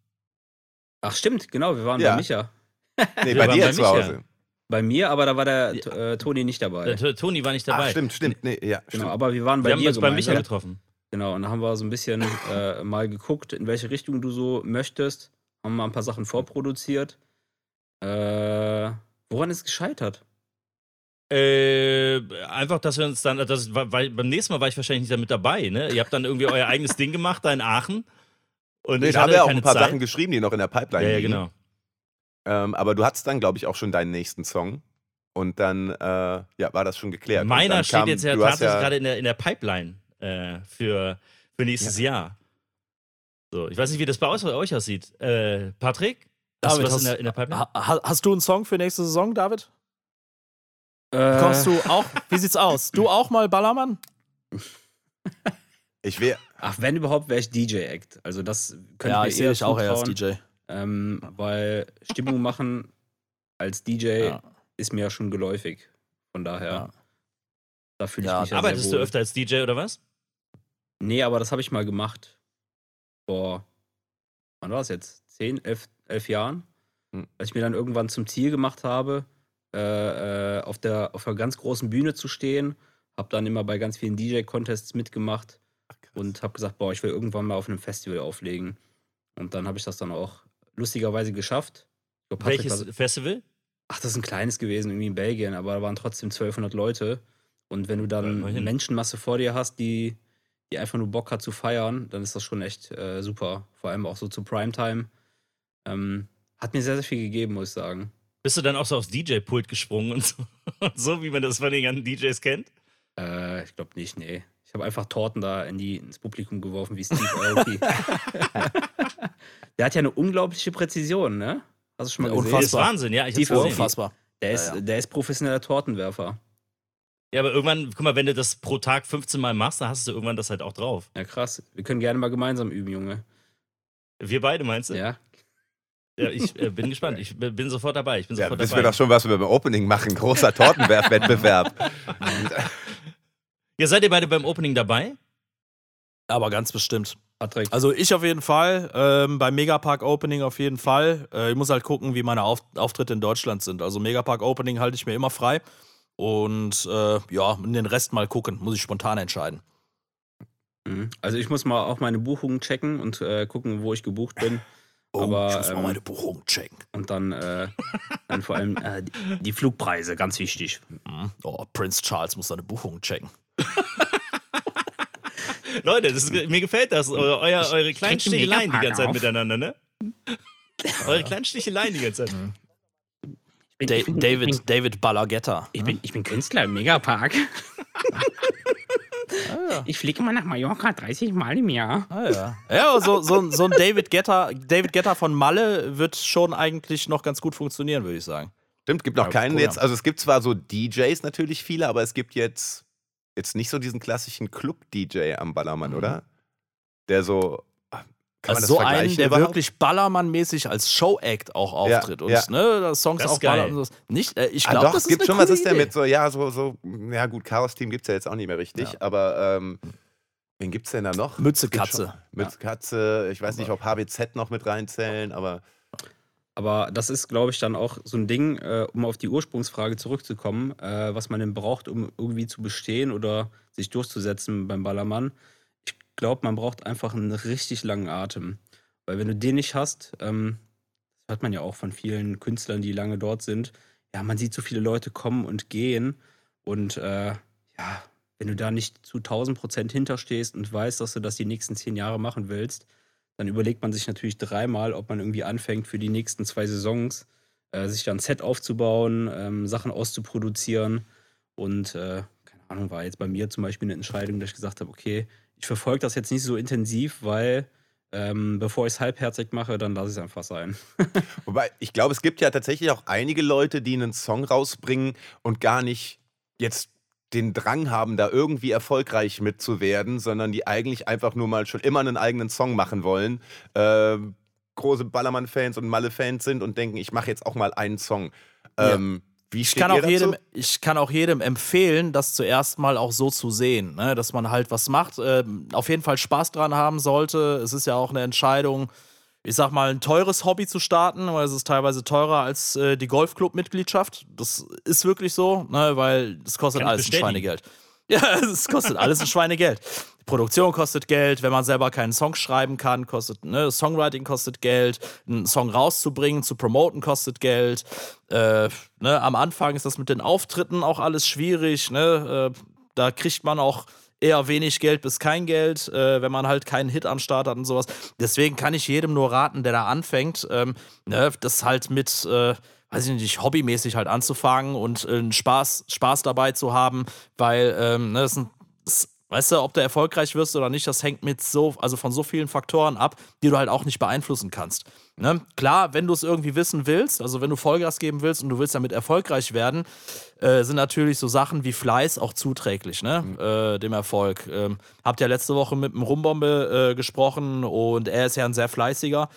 Ach, stimmt, genau, wir waren Ja. bei Micha. Nee, Wir bei dir bei zu Micha. Hause. Bei mir, aber da war der äh, Toni nicht dabei. Der Toni war nicht dabei. Ach, stimmt, stimmt. Nee, ja, Genau, stimmt. aber wir waren bei wir haben dir uns bei Micha gemeinsam. getroffen. Genau, und da haben wir so ein bisschen äh, mal geguckt, in welche Richtung du so möchtest. Haben mal ein paar Sachen vorproduziert. Äh, woran ist es gescheitert? Äh, einfach, dass wir uns dann, das weil, beim nächsten Mal war ich wahrscheinlich nicht damit dabei, ne? Ihr habt dann irgendwie euer eigenes Ding gemacht da in Aachen. Und ich hatte wir auch ein paar Zeit. Sachen geschrieben, die noch in der Pipeline Ja, ja, liegen. genau. Ähm, aber du hattest dann, glaube ich, auch schon deinen nächsten Song. Und dann äh, ja, war das schon geklärt. Meiner steht kam- jetzt ja du hast tatsächlich gerade in der, in der Pipeline äh, für, für nächstes Jahr. So, ich weiß nicht, wie das bei euch, aussieht. Äh, Patrick? Hast du David, was hast, in der, in der Pipeline? ha, ha- hast du einen Song für nächste Saison, David? Äh, Kommst du auch? Wie sieht's aus? Du auch mal Ballermann? Ich wäre. Ach, wenn überhaupt, wäre ich DJ-Act. Also das könnte Ja, mir ich sehe eher dich auch eher als DJ. Ähm, weil Stimmung machen als DJ Ja. ist mir ja schon geläufig. Von daher, Ja. da fühle ich Ja, mich ja Arbeitest sehr du wohl. öfter als DJ oder was? Nee, aber das habe ich mal gemacht. Vor, wann war das jetzt? Zehn, elf, elf Jahren. Hm. Als ich mir dann irgendwann zum Ziel gemacht habe, äh, äh, auf, der, auf einer ganz großen Bühne zu stehen. Habe dann immer bei ganz vielen DJ-Contests mitgemacht und habe gesagt, boah, ich will irgendwann mal auf einem Festival auflegen. Und dann habe ich das dann auch lustigerweise geschafft. Glaub, Welches war- Festival? Ach, das ist ein kleines gewesen, irgendwie in Belgien, aber da waren trotzdem 1200 Leute. Und wenn du dann eine Menschenmasse vor dir hast, die, die einfach nur Bock hat zu feiern, dann ist das schon echt äh, super. Vor allem auch so zu Primetime. Ähm, hat mir sehr, sehr viel gegeben, muss ich sagen. Bist du dann auch so aufs DJ-Pult gesprungen und so, und so, wie man das von den ganzen DJs kennt? Äh, ich glaube nicht, nee. Ich habe einfach Torten da in die, ins Publikum geworfen, wie Steve Aoki. Der hat ja eine unglaubliche Präzision, ne? Hast du schon mal gesehen? Das ist Unfassbar. Wahnsinn, ja. Ich Tief gesehen. Unfassbar. Der ist, Ja, ja. der ist professioneller Tortenwerfer. Ja, aber irgendwann, guck mal, wenn du das pro Tag 15 Mal machst, dann hast du irgendwann das halt auch drauf. Ja, krass. Wir können gerne mal gemeinsam üben, Junge. Wir beide meinst du? Ja. Ja, ich äh, bin gespannt. Ich b- bin sofort dabei. Ich bin Ja, sofort wissen dabei. wir doch schon, was wir beim Opening machen. Großer Tortenwerfwettbewerb. Ja, seid ihr beide beim Opening dabei? Aber ganz bestimmt. Patrick. Also ich auf jeden Fall, ähm, beim Megapark Opening auf jeden Fall. Äh, ich muss halt gucken, wie meine auf Auftritte in Deutschland sind. Also Megapark Opening halte ich mir immer frei. Und äh, ja, den Rest mal gucken, muss ich spontan entscheiden. Mhm. Also ich muss mal auch meine Buchungen checken und äh, gucken, wo ich gebucht bin. Aber, Oh, ich muss mal ähm, meine Buchung checken. Und dann, äh, dann vor allem äh, die, Flugpreise, ganz wichtig. Mhm. Oh, Prince Charles muss seine Buchung checken. Leute, das ist, mir gefällt das. Euer, euer, eure kleinen krieg einen Sticheleien die ganze Zeit auf. miteinander, ne? Eure kleinen Sticheleien die ganze Zeit. Ich bin, Da bin, David, Ich bin, David Ballagetta. ich, bin, ich bin Künstler im Megapark. Ich fliege immer nach Mallorca 30 Mal im Jahr. Ah, ja. ja, so, so, so ein David Getter, David Getter von Malle wird schon eigentlich noch ganz gut funktionieren, würde ich sagen. Stimmt, gibt noch Ja, keinen cool, jetzt. ja. Also es gibt zwar so DJs natürlich viele, aber es gibt jetzt, jetzt nicht so diesen klassischen Club-DJ am Ballermann, oder? Der so. Kann man also das so einen, vergleichen der überhaupt? wirklich Ballermann-mäßig als Show-Act auch Ja, auftritt und ja. ne, Songs Das auch so. Nicht, äh, ich Ah, glaube, doch, das es gibt ist schon, was ist der mit so, ja, so, so, ja gut, Chaos-Team gibt es ja jetzt auch nicht mehr richtig, Ja. aber ähm, wen gibt es denn da noch? Mütze Katze. Mütze Katze, ich weiß nicht, ob HBZ noch mit reinzählen, aber Aber das ist, glaube ich, dann auch so ein Ding, äh, um auf die Ursprungsfrage zurückzukommen, äh, was man denn braucht, um irgendwie zu bestehen oder sich durchzusetzen beim Ballermann. Ich glaube, man braucht einfach einen richtig langen Atem. Weil wenn du den nicht hast, ähm, das hört man ja auch von vielen Künstlern, die lange dort sind, ja, man sieht so viele Leute kommen und gehen und äh, ja, wenn du da nicht zu 1000 Prozent hinterstehst und weißt, dass du das die nächsten zehn Jahre machen willst, dann überlegt man sich natürlich dreimal, ob man irgendwie anfängt für die nächsten zwei Saisons, äh, sich dann ein Set aufzubauen, ähm, Sachen auszuproduzieren. Und äh, keine Ahnung, war jetzt bei mir zum Beispiel eine Entscheidung, dass ich gesagt habe, okay, ich verfolge das jetzt nicht so intensiv, weil ähm, bevor ich es halbherzig mache, dann lasse ich es einfach sein. Wobei, ich glaube, es gibt ja tatsächlich auch einige Leute, die einen Song rausbringen und gar nicht jetzt den Drang haben, da irgendwie erfolgreich mitzuwerden, sondern die eigentlich einfach nur mal schon immer einen eigenen Song machen wollen. Ähm, große Ballermann-Fans und Malle-Fans sind und denken, ich mache jetzt auch mal einen Song. Ähm, Wie Ich steht kann, auch dazu? jedem, ich kann auch jedem empfehlen, das zuerst mal auch so zu sehen, ne? dass man halt was macht, ähm, auf jeden Fall Spaß dran haben sollte. Es ist ja auch eine Entscheidung, ich sag mal, ein teures Hobby zu starten, weil es ist teilweise teurer als äh, die Golfclub-Mitgliedschaft. Das ist wirklich so, ne? weil das kostet Kann alles ein. Schweinegeld. Ja, es kostet alles ein Schweinegeld. Die Produktion kostet Geld, wenn man selber keinen Song schreiben kann, kostet, ne, Songwriting kostet Geld, einen Song rauszubringen, zu promoten kostet Geld. Äh, ne, am Anfang ist das mit den Auftritten auch alles schwierig, ne? Äh, da kriegt man auch eher wenig Geld bis kein Geld, äh, wenn man halt keinen Hit am Start hat und sowas. Deswegen kann ich jedem nur raten, der da anfängt, ähm, ne, das halt mit, äh, weiß ich nicht, hobbymäßig halt anzufangen und äh, Spaß, Spaß dabei zu haben, weil, ähm, ne, das ist ein, weißt du, ob du erfolgreich wirst oder nicht, das hängt mit so, also von so vielen Faktoren ab, die du halt auch nicht beeinflussen kannst. Ne? Klar, wenn du es irgendwie wissen willst, also wenn du Vollgas geben willst und du willst damit erfolgreich werden, äh, sind natürlich so Sachen wie Fleiß auch zuträglich, ne? Äh, dem Erfolg. Ähm, habt ja letzte Woche mit dem Rumbombe äh, gesprochen und er ist ja ein sehr fleißiger.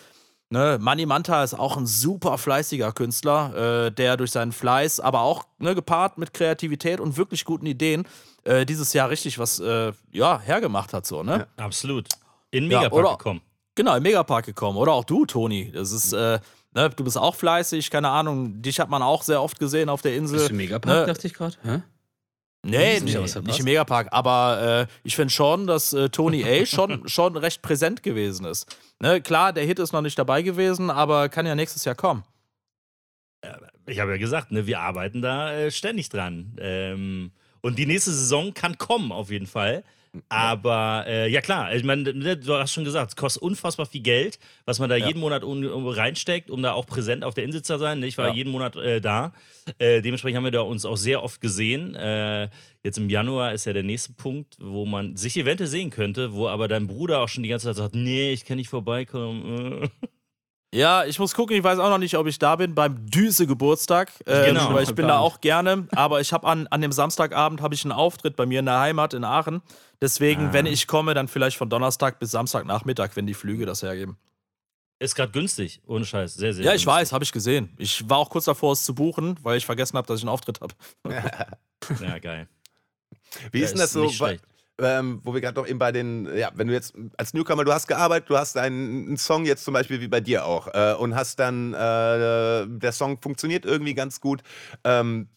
Ne, Manny Manta ist auch ein super fleißiger Künstler, äh, der durch seinen Fleiß, aber auch ne, gepaart mit Kreativität und wirklich guten Ideen äh, dieses Jahr richtig was äh, ja, hergemacht hat. So, ne? Absolut. In den Ja, Megapark oder- gekommen. Genau, im Megapark gekommen. Oder auch du, Toni. Das ist, äh, ne, du bist auch fleißig, keine Ahnung. Dich hat man auch sehr oft gesehen auf der Insel. Bist du Megapark, ne? dachte ich gerade? Nee, du nee nicht im Megapark, aber äh, ich finde schon, dass äh, Tony A. schon, schon recht präsent gewesen ist. Ne, klar, der Hit ist noch nicht dabei gewesen, aber kann ja nächstes Jahr kommen. Ich habe ja gesagt, ne, wir arbeiten da äh, ständig dran. Ähm, und die nächste Saison kann kommen, auf jeden Fall. Aber äh, ja klar, ich meine, ne, du hast schon gesagt, es kostet unfassbar viel Geld, was man da Ja. jeden Monat un, um, reinsteckt, um da auch präsent auf der Insel zu sein. ne? Ich war Ja. jeden Monat äh, da. Äh, dementsprechend haben wir da uns auch sehr oft gesehen. Äh, jetzt im Januar ist ja der nächste Punkt, wo man sich eventuell sehen könnte, wo aber dein Bruder auch schon die ganze Zeit sagt, nee, ich kann nicht vorbeikommen. Ja, ich muss gucken, ich weiß auch noch nicht, ob ich da bin beim Düse-Geburtstag. Ähm, Genau, weil ich bin da geplant. auch gerne. Aber ich habe an, an dem Samstagabend habe ich einen Auftritt bei mir in der Heimat in Aachen. Deswegen, Ah. wenn ich komme, dann vielleicht von Donnerstag bis Samstagnachmittag, wenn die Flüge das hergeben. Ist gerade günstig, ohne Scheiß. Sehr, sehr Ja, ich günstig. weiß, habe ich gesehen. Ich war auch kurz davor, es zu buchen, weil ich vergessen habe, dass ich einen Auftritt habe. Ja, geil. Wie Ja, ist denn das so? nicht schlecht. Ähm, wo wir gerade noch eben bei den, ja, wenn du jetzt als Newcomer, du hast gearbeitet, du hast einen, einen Song jetzt zum Beispiel wie bei dir auch äh, und hast dann, äh, der Song funktioniert irgendwie ganz gut. Ähm,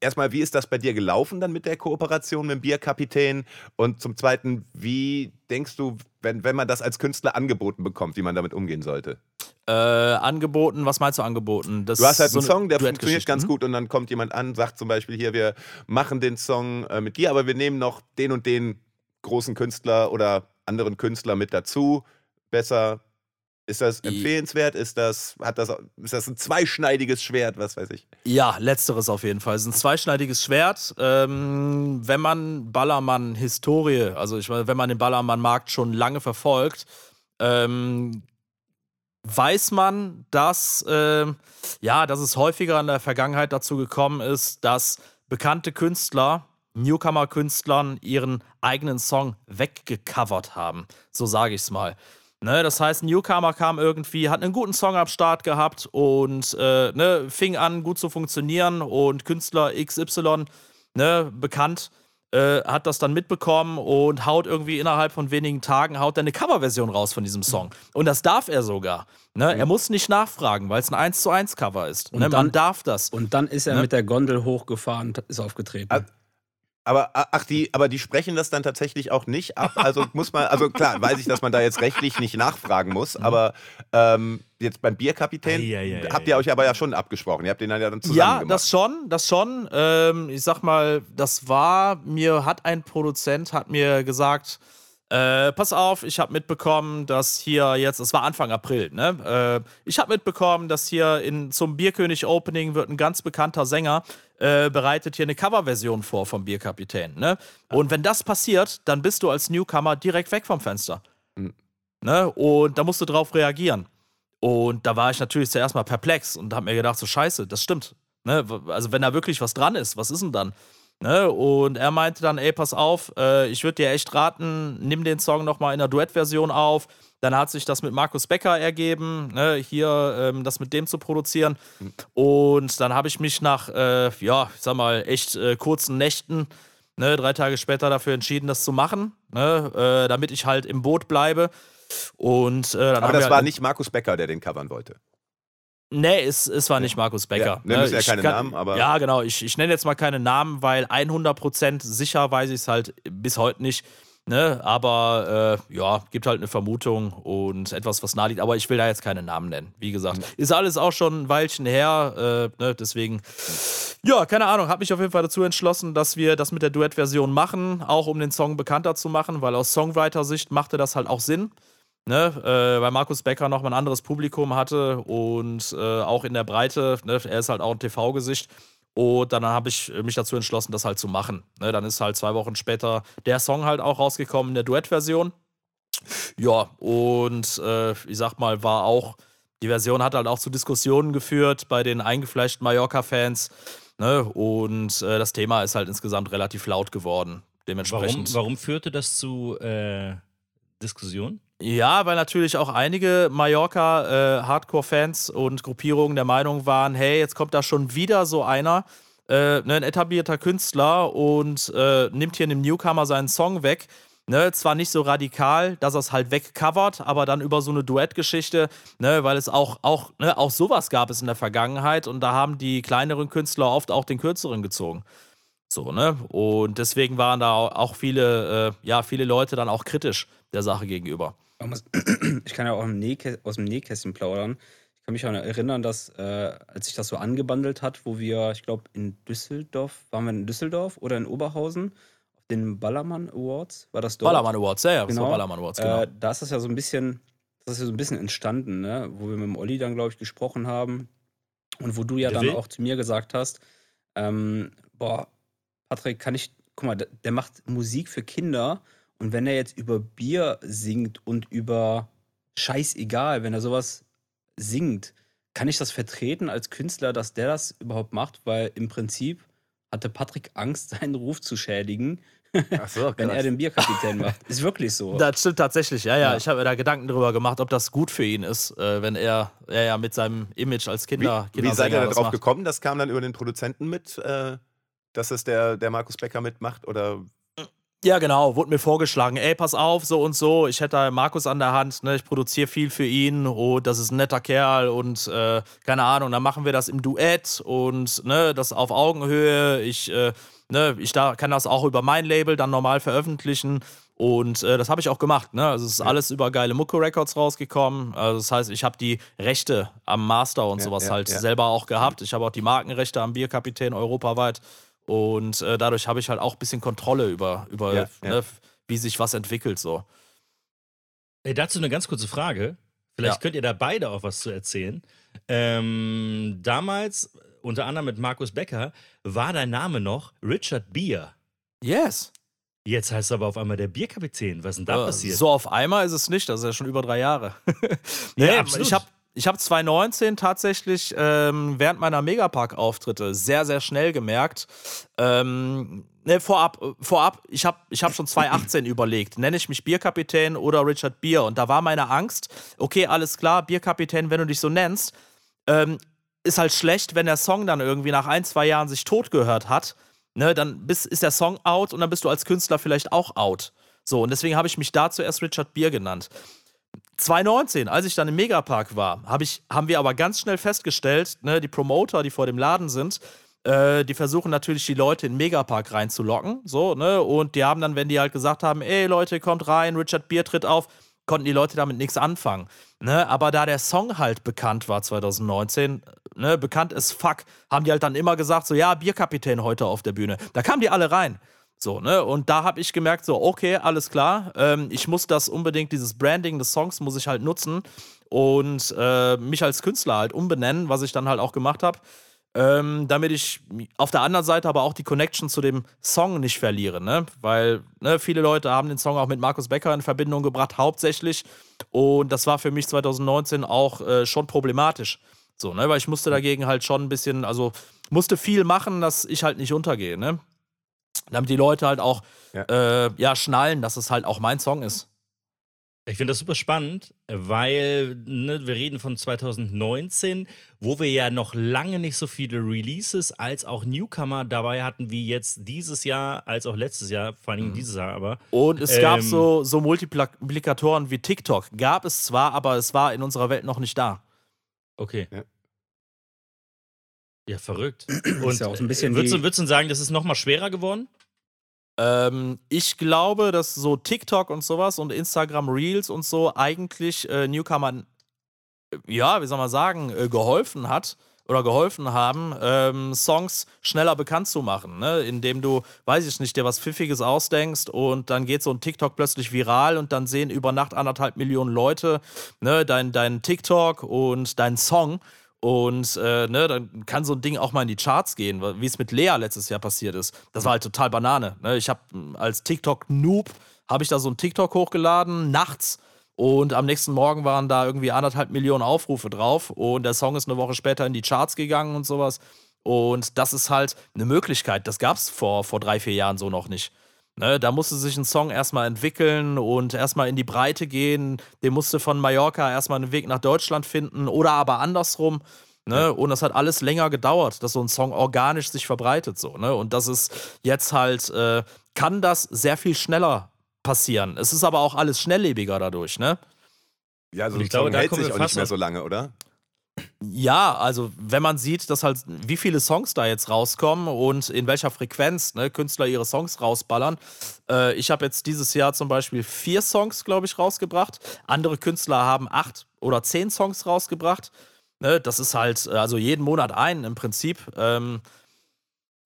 erstmal, wie ist das bei dir gelaufen dann mit der Kooperation mit dem Bierkapitän? Und zum Zweiten, wie denkst du, wenn, wenn man das als Künstler angeboten bekommt, wie man damit umgehen sollte? Äh, angeboten, was meinst du angeboten? Das Du hast halt so einen eine Song, der funktioniert ganz Mhm. gut und dann kommt jemand an, sagt zum Beispiel hier, wir machen den Song äh, mit dir, aber wir nehmen noch den und den großen Künstler oder anderen Künstler mit dazu. Besser. Ist das empfehlenswert? Ist das, hat das, ist das ein zweischneidiges Schwert? Was weiß ich. Ja, letzteres auf jeden Fall. Es ist ein zweischneidiges Schwert. Ähm, wenn man Ballermann-Historie, also ich meine, wenn man den Ballermann-Markt schon lange verfolgt, ähm, weiß man, dass, ähm, ja, dass es häufiger in der Vergangenheit dazu gekommen ist, dass bekannte Künstler, Newcomer-Künstlern ihren eigenen Song weggecovert haben. So sage ich es mal. Ne, das heißt, Newcomer kam irgendwie, hat einen guten Song am Start gehabt und äh, ne, fing an, gut zu funktionieren und Künstler XY, ne, bekannt, äh, hat das dann mitbekommen und haut irgendwie innerhalb von wenigen Tagen haut er eine Coverversion raus von diesem Song. Und das darf er sogar. Ne? Er muss nicht nachfragen, weil es ein 1 zu 1 Cover ist. Und Ne? Man dann- darf das. Und dann ist er Ne? mit der Gondel hochgefahren und ist aufgetreten. Aber ach, die, aber die sprechen das dann tatsächlich auch nicht ab. Also muss man, also klar, weiß ich, dass man da jetzt rechtlich nicht nachfragen muss, aber ähm, jetzt beim Bierkapitän Ei, ei, ei, habt ihr euch aber ja schon abgesprochen. Ihr habt den dann ja dann zusammen Ja, gemacht. das schon, das schon. Ähm, ich sag mal, das war, mir hat ein Produzent, hat mir gesagt, äh, pass auf, ich habe mitbekommen, dass hier jetzt, es war Anfang April, ne? Äh, ich habe mitbekommen, dass hier in, zum Bierkönig Opening wird ein ganz bekannter Sänger äh, bereitet hier eine Coverversion vor vom Bierkapitän, ne? Und wenn das passiert, dann bist du als Newcomer direkt weg vom Fenster. Mhm. Ne? Und da musst du drauf reagieren. Und da war ich natürlich zuerst mal perplex und habe mir gedacht, so scheiße, das stimmt. Ne? Also wenn da wirklich was dran ist, was ist denn dann? Ne? Und er meinte dann, ey, pass auf, äh, ich würde dir echt raten, nimm den Song nochmal in der Duettversion auf. Dann hat sich das mit Markus Becker ergeben, ne? hier ähm, das mit dem zu produzieren. Und dann habe ich mich nach, äh, ja, ich sag mal, echt äh, kurzen Nächten, ne, drei Tage später dafür entschieden, das zu machen, ne? äh, damit ich halt im Boot bleibe. Und äh, aber das wir war halt- nicht Markus Becker, der den covern wollte. Nee, es, es war nicht Markus Becker. Ja, wir müssen ja ich keine Namen, aber- Ja, genau. Ich, ich nenne jetzt mal keine Namen, weil 100% sicher weiß ich es halt bis heute nicht. Ne? Aber äh, ja, gibt halt eine Vermutung und etwas, was nahe liegt. Aber ich will da jetzt keine Namen nennen. Wie gesagt, ist alles auch schon ein Weilchen her. Äh, ne? Deswegen, ja, keine Ahnung. Habe mich auf jeden Fall dazu entschlossen, dass wir das mit der Duettversion machen, auch um den Song bekannter zu machen, weil aus Songwriter-Sicht machte das halt auch Sinn ne, äh, weil Markus Becker noch mal ein anderes Publikum hatte und äh, auch in der Breite, ne, er ist halt auch ein TV-Gesicht. Und dann habe ich mich dazu entschlossen, das halt zu machen. Ne, dann ist halt zwei Wochen später der Song halt auch rausgekommen in der Duettversion. Ja, und äh, ich sag mal, war auch, die Version hat halt auch zu Diskussionen geführt bei den eingefleischten Mallorca-Fans. Ne, und äh, das Thema ist halt insgesamt relativ laut geworden. Warum, Dementsprechend. warum führte das zu äh, Diskussionen? Ja, weil natürlich auch einige Mallorca-Hardcore-Fans und Gruppierungen der Meinung waren, hey, jetzt kommt da schon wieder so einer, äh, ne, ein etablierter Künstler und äh, nimmt hier einem Newcomer seinen Song weg. Ne, zwar nicht so radikal, dass er es halt wegcovert, aber dann über so eine Duettgeschichte, ne, weil es auch, auch, ne, auch sowas gab es in der Vergangenheit und da haben die kleineren Künstler oft auch den kürzeren gezogen. So, ne? Und deswegen waren da auch viele, äh, ja, viele Leute dann auch kritisch der Sache gegenüber. Muss- Ich kann ja auch aus dem Nähkästchen plaudern. Ich kann mich auch erinnern, dass äh, als sich das so angebandelt hat, wo wir, ich glaube, in Düsseldorf, waren wir in Düsseldorf oder in Oberhausen, auf den Ballermann Awards, war das dort? Ballermann Awards, ja, ja, Genau. war Ballermann Awards, genau. Äh, da ist das ja so ein bisschen, das ist ja so ein bisschen entstanden, ne? wo wir mit dem Olli dann, glaube ich, gesprochen haben. Und wo du ja Der dann will? auch zu mir gesagt hast, ähm, boah, Patrick, kann ich, guck mal, der, der macht Musik für Kinder und wenn er jetzt über Bier singt und über scheißegal, wenn er sowas singt, kann ich das vertreten als Künstler, dass der das überhaupt macht? Weil im Prinzip hatte Patrick Angst, seinen Ruf zu schädigen, Ach so, wenn er den Bierkapitän macht. Ist wirklich so. Das stimmt tatsächlich, ja, ja. Ja. Ich habe mir da Gedanken drüber gemacht, ob das gut für ihn ist, äh, wenn er ja, ja, mit seinem Image als Kinder, Wie, wie seid Kindersänger ihr da das drauf macht. gekommen? Das kam dann über den Produzenten mit, äh, dass es der, der Markus Becker mitmacht? Oder Ja, genau, wurde mir vorgeschlagen, ey, pass auf, so und so, ich hätte da Markus an der Hand, ne, ich produziere viel für ihn und das ist ein netter Kerl und äh, keine Ahnung, dann machen wir das im Duett und ne, das auf Augenhöhe, ich, äh, ne, ich da, kann das auch über mein Label dann normal veröffentlichen und äh, das habe ich auch gemacht, ne, also es ist alles über geile Mucke Records rausgekommen, also das heißt, ich habe die Rechte am Master und Ja, sowas ja, halt ja. selber auch gehabt, ich habe auch die Markenrechte am Bierkapitän europaweit und äh, dadurch habe ich halt auch ein bisschen Kontrolle über, über Ja, ja. ne, wie sich was entwickelt so. Ey, dazu eine ganz kurze Frage. Vielleicht Ja. könnt ihr da beide auch was zu erzählen. Ähm, damals, unter anderem mit Markus Becker, war dein Name noch Richard Beer. Yes. Jetzt heißt es aber auf einmal der Bierkapitän. Was ist denn da Äh, passiert? So auf einmal ist es nicht, das ist ja schon über drei Jahre. nee, Ja, absolut. ich habe ich hab 2019 tatsächlich ähm, während meiner Megapark-Auftritte sehr, sehr schnell gemerkt, ähm, ne, vorab, äh, vorab, ich habe ich hab schon 2018 überlegt, nenne ich mich Bierkapitän oder Richard Bier? Und da war meine Angst, okay, alles klar, Bierkapitän, wenn du dich so nennst, ähm, ist halt schlecht, wenn der Song dann irgendwie nach ein, zwei Jahren sich tot gehört hat. Ne, dann bist, ist der Song out und dann bist du als Künstler vielleicht auch out. So, und deswegen habe ich mich da zuerst Richard Bier genannt. 2019, als ich dann im Megapark war, hab ich, haben wir aber ganz schnell festgestellt, ne, die Promoter, die vor dem Laden sind, äh, die versuchen natürlich die Leute in den Megapark reinzulocken, so, ne, und die haben dann, wenn die halt gesagt haben, ey Leute, kommt rein, Richard Bier tritt auf, konnten die Leute damit nichts anfangen, ne, aber da der Song halt bekannt war 2019, ne, bekannt ist fuck, haben die halt dann immer gesagt, so, ja, Bierkapitän heute auf der Bühne, da kamen die alle rein. So, ne? Und da habe ich gemerkt, so, okay, alles klar, ähm, ich muss das unbedingt, dieses Branding des Songs muss ich halt nutzen und äh, mich als Künstler halt umbenennen, was ich dann halt auch gemacht habe, ähm, damit ich auf der anderen Seite aber auch die Connection zu dem Song nicht verliere, ne? Weil ne, viele Leute haben den Song auch mit Markus Becker in Verbindung gebracht, hauptsächlich. Und das war für mich 2019 auch äh, schon problematisch. So, ne? Weil ich musste dagegen halt schon ein bisschen, also musste viel machen, dass ich halt nicht untergehe, ne? Damit die Leute halt auch Ja. Äh, ja, schnallen, dass es halt auch mein Song ist. Ich finde das super spannend, weil ne, wir reden von 2019, wo wir ja noch lange nicht so viele Releases als auch Newcomer dabei hatten, wie jetzt dieses Jahr, als auch letztes Jahr, vor allem dieses Jahr aber. Und es gab Ähm. so, so Multiplikatoren wie TikTok. Gab es zwar, aber es war in unserer Welt noch nicht da. Okay. Ja. Ja, verrückt. Und ja auch so ein bisschen äh, würdest, du, würdest du sagen, das ist noch mal schwerer geworden? Ähm, ich glaube, dass so TikTok und sowas und Instagram Reels und so eigentlich äh, Newcomern, äh, ja, wie soll man sagen, äh, geholfen hat oder geholfen haben, ähm, Songs schneller bekannt zu machen, ne? indem du, weiß ich nicht, dir was Pfiffiges ausdenkst und dann geht so ein TikTok plötzlich viral und dann sehen über Nacht anderthalb Millionen Leute ne, dein, dein TikTok und dein Song und äh, ne, dann kann so ein Ding auch mal in die Charts gehen, wie es mit Lea letztes Jahr passiert ist. Das war halt total Banane. Ne? Ich habe als TikTok-Noob, habe ich da so ein TikTok hochgeladen, nachts. Und am nächsten Morgen waren da irgendwie anderthalb Millionen Aufrufe drauf. Und der Song ist eine Woche später in die Charts gegangen und sowas. Und das ist halt eine Möglichkeit. Das gab es vor, vor drei, vier Jahren so noch nicht. Ne, da musste sich ein Song erstmal entwickeln und erstmal in die Breite gehen. Der musste von Mallorca erstmal einen Weg nach Deutschland finden oder aber andersrum. Ne? Und das hat alles länger gedauert, dass so ein Song organisch sich verbreitet. So, ne? Und das ist jetzt halt, äh, kann das sehr viel schneller passieren. Es ist aber auch alles schnelllebiger dadurch, ne? Ja, so Und ein ich glaube, Song da hält sich auch nicht mehr so lange, oder? Ja, also wenn man sieht, dass halt wie viele Songs da jetzt rauskommen und in welcher Frequenz ne, Künstler ihre Songs rausballern. Äh, ich habe jetzt dieses Jahr zum Beispiel vier Songs, glaube ich, rausgebracht. Andere Künstler haben acht oder zehn Songs rausgebracht. Ne, das ist halt, also jeden Monat einen im Prinzip. Ähm,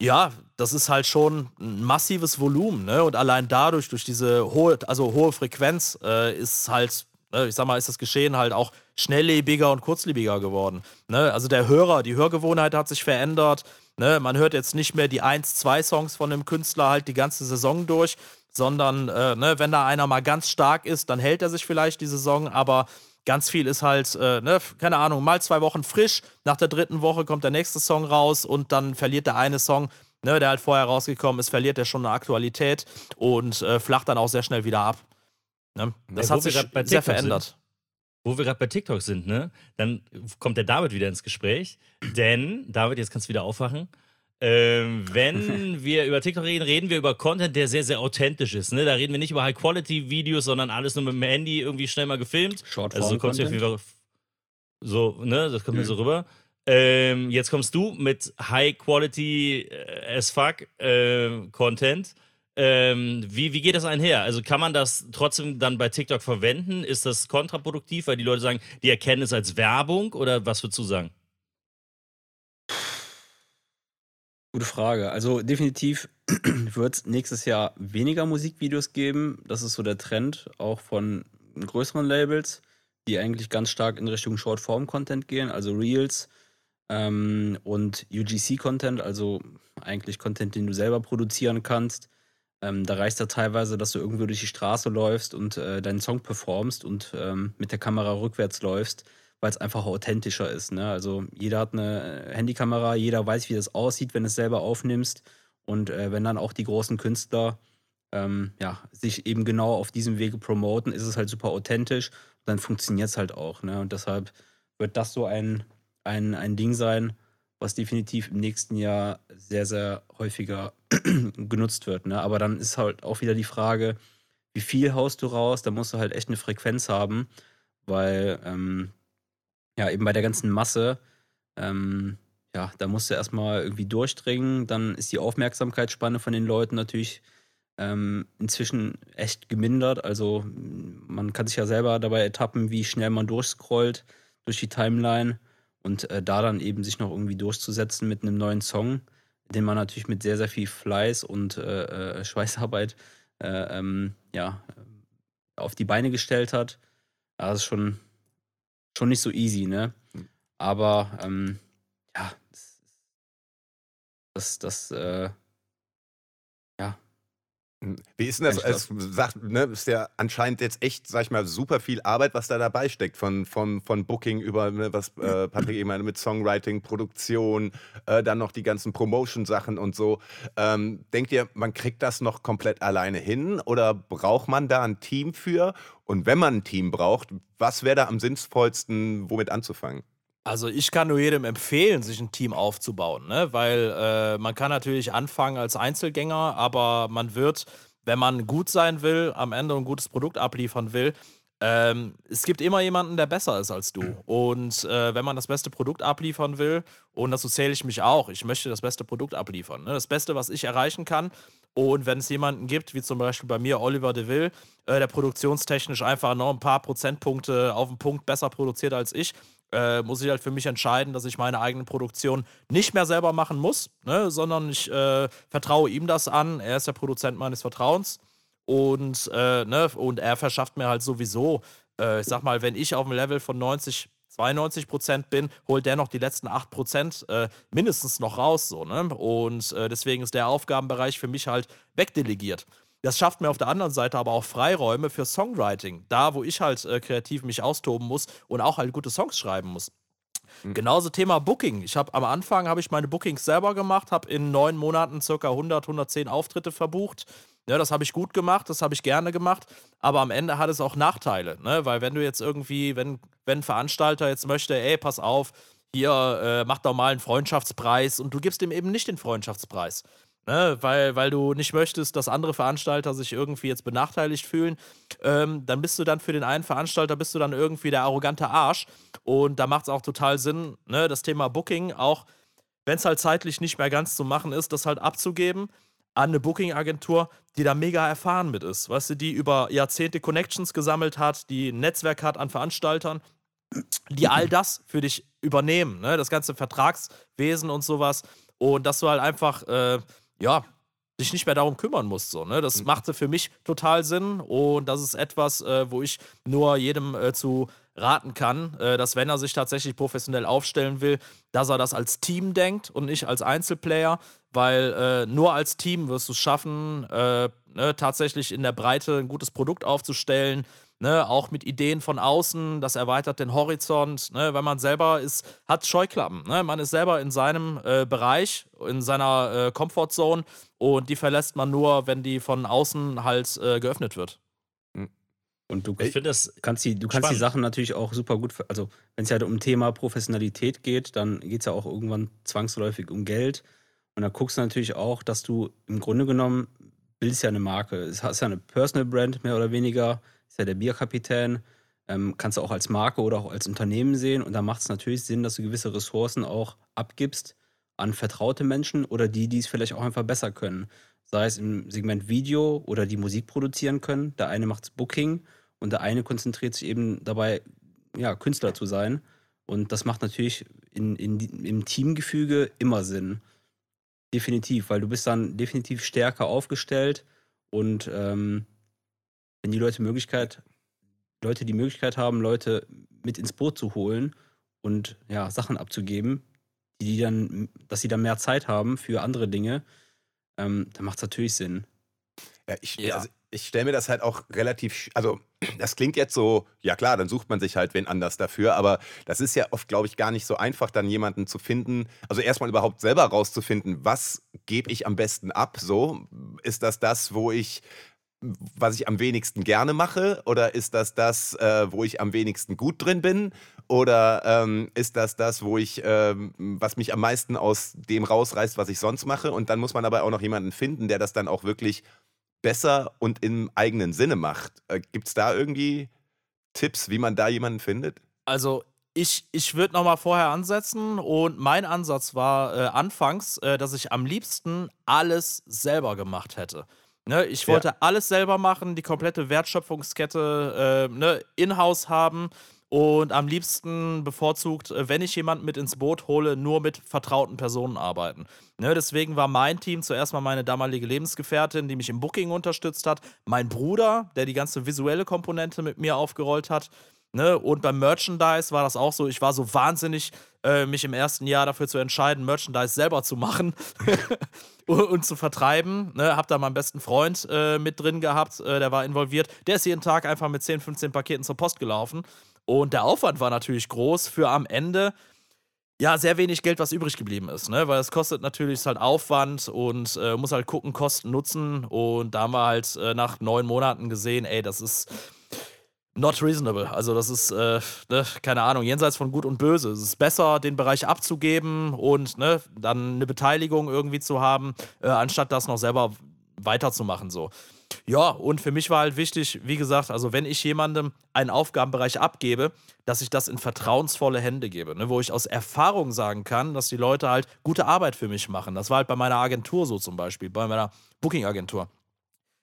ja, das ist halt schon ein massives Volumen, ne? Und allein dadurch, durch diese hohe, also hohe Frequenz, äh, ist halt, ne, ich sag mal, ist das Geschehen halt auch schnelllebiger und kurzlebiger geworden. Ne? Also der Hörer, die Hörgewohnheit hat sich verändert. Ne? Man hört jetzt nicht mehr die eins, zwei Songs von einem Künstler halt die ganze Saison durch, sondern äh, ne, wenn da einer mal ganz stark ist, dann hält er sich vielleicht die Saison, aber ganz viel ist halt, äh, ne, keine Ahnung, mal zwei Wochen frisch, nach der dritten Woche kommt der nächste Song raus und dann verliert der eine Song ne, der halt vorher rausgekommen ist, verliert er schon eine Aktualität und äh, flacht dann auch sehr schnell wieder ab. Ne? Das Ja, hat sich sehr TikTok verändert. Wo wir gerade bei TikTok sind, ne? Dann kommt der David wieder ins Gespräch. Denn, David, jetzt kannst du wieder aufwachen. Ähm, wenn wir über TikTok reden, reden wir über Content, der sehr, sehr authentisch ist. Ne? Da reden wir nicht über High-Quality-Videos, sondern alles nur mit dem Handy irgendwie schnell mal gefilmt. Also so kommst du auf so, ne, das kommt mir so rüber. Ähm, jetzt kommst du mit High Quality äh, as fuck äh, Content. Ähm, wie, wie geht das einher? Also kann man das trotzdem dann bei TikTok verwenden? Ist das kontraproduktiv, weil die Leute sagen, die erkennen es als Werbung oder was würdest du sagen? Gute Frage. Also definitiv wird es nächstes Jahr weniger Musikvideos geben. Das ist so der Trend, auch von größeren Labels, die eigentlich ganz stark in Richtung Short-Form-Content gehen, also Reels ähm, und UGC-Content, also eigentlich Content, den du selber produzieren kannst. Ähm, da reicht es ja teilweise, dass du irgendwo durch die Straße läufst und äh, deinen Song performst und ähm, mit der Kamera rückwärts läufst, weil es einfach authentischer ist. Ne? Also jeder hat eine Handykamera, jeder weiß, wie das aussieht, wenn du es selber aufnimmst. Und äh, wenn dann auch die großen Künstler ähm, ja, sich eben genau auf diesem Wege promoten, ist es halt super authentisch. dann funktioniert es halt auch. Ne? Und deshalb wird das so ein, ein, ein Ding sein, was definitiv im nächsten Jahr sehr, sehr häufiger genutzt wird. Ne? Aber dann ist halt auch wieder die Frage, wie viel haust du raus? Da musst du halt echt eine Frequenz haben, weil ähm, ja eben bei der ganzen Masse, ähm, ja, da musst du erstmal irgendwie durchdringen. Dann ist die Aufmerksamkeitsspanne von den Leuten natürlich ähm, inzwischen echt gemindert. Also man kann sich ja selber dabei ertappen, wie schnell man durchscrollt durch die Timeline und äh, da dann eben sich noch irgendwie durchzusetzen mit einem neuen Song, den man natürlich mit sehr, sehr viel Fleiß und äh, äh, Schweißarbeit äh, ähm, ja, auf die Beine gestellt hat. Das ist schon, schon nicht so easy, ne? Aber ähm, ja, das, das, äh, ja, Wie ist denn das? Es sagt, ne, ist ja anscheinend jetzt echt, sag ich mal, super viel Arbeit, was da dabei steckt. Von, von, von Booking über, ne, was äh, Patrick eben meinte, mit Songwriting, Produktion, äh, dann noch die ganzen Promotion-Sachen und so. Ähm, denkt ihr, man kriegt das noch komplett alleine hin oder braucht man da ein Team für? Und wenn man ein Team braucht, was wäre da am sinnvollsten, womit anzufangen? Also ich kann nur jedem empfehlen, sich ein Team aufzubauen, ne? weil äh, man kann natürlich anfangen als Einzelgänger, aber man wird, wenn man gut sein will, am Ende ein gutes Produkt abliefern will, ähm, es gibt immer jemanden, der besser ist als du. Und äh, wenn man das beste Produkt abliefern will, und dazu zähle ich mich auch, ich möchte das beste Produkt abliefern. Ne? Das Beste, was ich erreichen kann. Und wenn es jemanden gibt, wie zum Beispiel bei mir Oliver DeVille, äh, der produktionstechnisch einfach noch ein paar Prozentpunkte auf den Punkt besser produziert als ich, äh, muss ich halt für mich entscheiden, dass ich meine eigene Produktion nicht mehr selber machen muss, ne, sondern ich äh, vertraue ihm das an. Er ist der Produzent meines Vertrauens und, äh, ne, und er verschafft mir halt sowieso, äh, ich sag mal, wenn ich auf dem Level von 90, 92 Prozent bin, holt der noch die letzten 8 Prozent äh, mindestens noch raus. So, ne? Und äh, deswegen ist der Aufgabenbereich für mich halt wegdelegiert. Das schafft mir auf der anderen Seite aber auch Freiräume für Songwriting. Da, wo ich halt äh, kreativ mich austoben muss und auch halt gute Songs schreiben muss. Genauso Thema Booking. Ich habe am Anfang habe ich meine Bookings selber gemacht, habe in neun Monaten circa 100, 110 Auftritte verbucht. Ja, das habe ich gut gemacht, das habe ich gerne gemacht, aber am Ende hat es auch Nachteile, ne? weil wenn du jetzt irgendwie, wenn, wenn ein Veranstalter jetzt möchte, ey, pass auf, hier, äh, mach doch mal einen Freundschaftspreis und du gibst ihm eben nicht den Freundschaftspreis, ne? weil, weil du nicht möchtest, dass andere Veranstalter sich irgendwie jetzt benachteiligt fühlen, ähm, dann bist du dann für den einen Veranstalter, bist du dann irgendwie der arrogante Arsch und da macht es auch total Sinn, ne? das Thema Booking auch, wenn es halt zeitlich nicht mehr ganz zu machen ist, das halt abzugeben an eine Booking-Agentur, die da mega erfahren mit ist. Weißt du, die über Jahrzehnte Connections gesammelt hat, die ein Netzwerk hat an Veranstaltern, die all das für dich übernehmen, ne? das ganze Vertragswesen und sowas. Und dass du halt einfach, äh, ja, dich nicht mehr darum kümmern musst. So, ne? Das machte für mich total Sinn und das ist etwas, äh, wo ich nur jedem äh, zu raten kann, äh, dass wenn er sich tatsächlich professionell aufstellen will, dass er das als Team denkt und nicht als Einzelplayer, weil äh, nur als Team wirst du es schaffen, äh, ne, tatsächlich in der Breite ein gutes Produkt aufzustellen, Ne, auch mit Ideen von außen, das erweitert den Horizont, ne, weil man selber ist, hat Scheuklappen. Ne? Man ist selber in seinem äh, Bereich, in seiner äh, Comfortzone und die verlässt man nur, wenn die von außen halt äh, geöffnet wird. Und du, Ich finde das kannst die, du kannst die. Sachen natürlich auch super gut, also wenn es ja um Thema Professionalität geht, dann geht es ja auch irgendwann zwangsläufig um Geld. Und da guckst du natürlich auch, dass du im Grunde genommen bildest ja eine Marke. Es ist ja eine Personal Brand, mehr oder weniger. Ist ja der Bierkapitän. Ähm, kannst du auch als Marke oder auch als Unternehmen sehen. Und da macht es natürlich Sinn, dass du gewisse Ressourcen auch abgibst an vertraute Menschen oder die, die es vielleicht auch einfach besser können. Sei es im Segment Video oder die Musik produzieren können. Der eine macht Booking und der eine konzentriert sich eben dabei, ja, Künstler zu sein. Und das macht natürlich in, in, im Teamgefüge immer Sinn. Definitiv, weil du bist dann definitiv stärker aufgestellt und ähm, wenn die Leute Möglichkeit, Leute die Möglichkeit haben, Leute mit ins Boot zu holen und ja, Sachen abzugeben, die, die dann, dass sie dann mehr Zeit haben für andere Dinge, ähm, dann macht es natürlich Sinn. Ja, ich, Ja. Also ich stelle mir das halt auch relativ, also das klingt jetzt so, ja klar, dann sucht man sich halt wen anders dafür, aber das ist ja oft, glaube ich, gar nicht so einfach, dann jemanden zu finden, also erstmal überhaupt selber rauszufinden, was gebe ich am besten ab, so, ist das das, wo ich, was ich am wenigsten gerne mache oder ist das das, äh, wo ich am wenigsten gut drin bin oder ähm, ist das das, wo ich, ähm, was mich am meisten aus dem rausreißt, was ich sonst mache? Und dann muss man aber auch noch jemanden finden, der das dann auch wirklich besser und im eigenen Sinne macht. Äh, Gibt es da irgendwie Tipps, wie man da jemanden findet? Also ich, ich würde nochmal vorher ansetzen und mein Ansatz war äh, anfangs, äh, dass ich am liebsten alles selber gemacht hätte. Ne, ich Ja. wollte alles selber machen, die komplette Wertschöpfungskette äh, ne, in-house haben und am liebsten bevorzugt, äh, wenn ich jemanden mit ins Boot hole, nur mit vertrauten Personen arbeiten. Ne, deswegen war mein Team zuerst mal meine damalige Lebensgefährtin, die mich im Booking unterstützt hat, mein Bruder, der die ganze visuelle Komponente mit mir aufgerollt hat. Ne? Und beim Merchandise war das auch so. Ich war so wahnsinnig, äh, mich im ersten Jahr dafür zu entscheiden, Merchandise selber zu machen und, und zu vertreiben. Ne? Hab da meinen besten Freund äh, mit drin gehabt, äh, der war involviert. Der ist jeden Tag einfach mit 10, 15 Paketen zur Post gelaufen. Und der Aufwand war natürlich groß für am Ende ja, sehr wenig Geld, was übrig geblieben ist, ne? Weil es kostet natürlich halt Aufwand und äh, muss halt gucken, Kosten nutzen. Und da haben wir halt äh, nach neun Monaten gesehen, ey, das ist not reasonable. Also das ist, äh, ne, keine Ahnung, jenseits von Gut und Böse. Es ist besser, den Bereich abzugeben und ne, dann eine Beteiligung irgendwie zu haben, äh, anstatt das noch selber weiterzumachen. So. Ja, und für mich war halt wichtig, wie gesagt, also wenn ich jemandem einen Aufgabenbereich abgebe, dass ich das in vertrauensvolle Hände gebe, ne, wo ich aus Erfahrung sagen kann, dass die Leute halt gute Arbeit für mich machen. Das war halt bei meiner Agentur so zum Beispiel, bei meiner Booking-Agentur.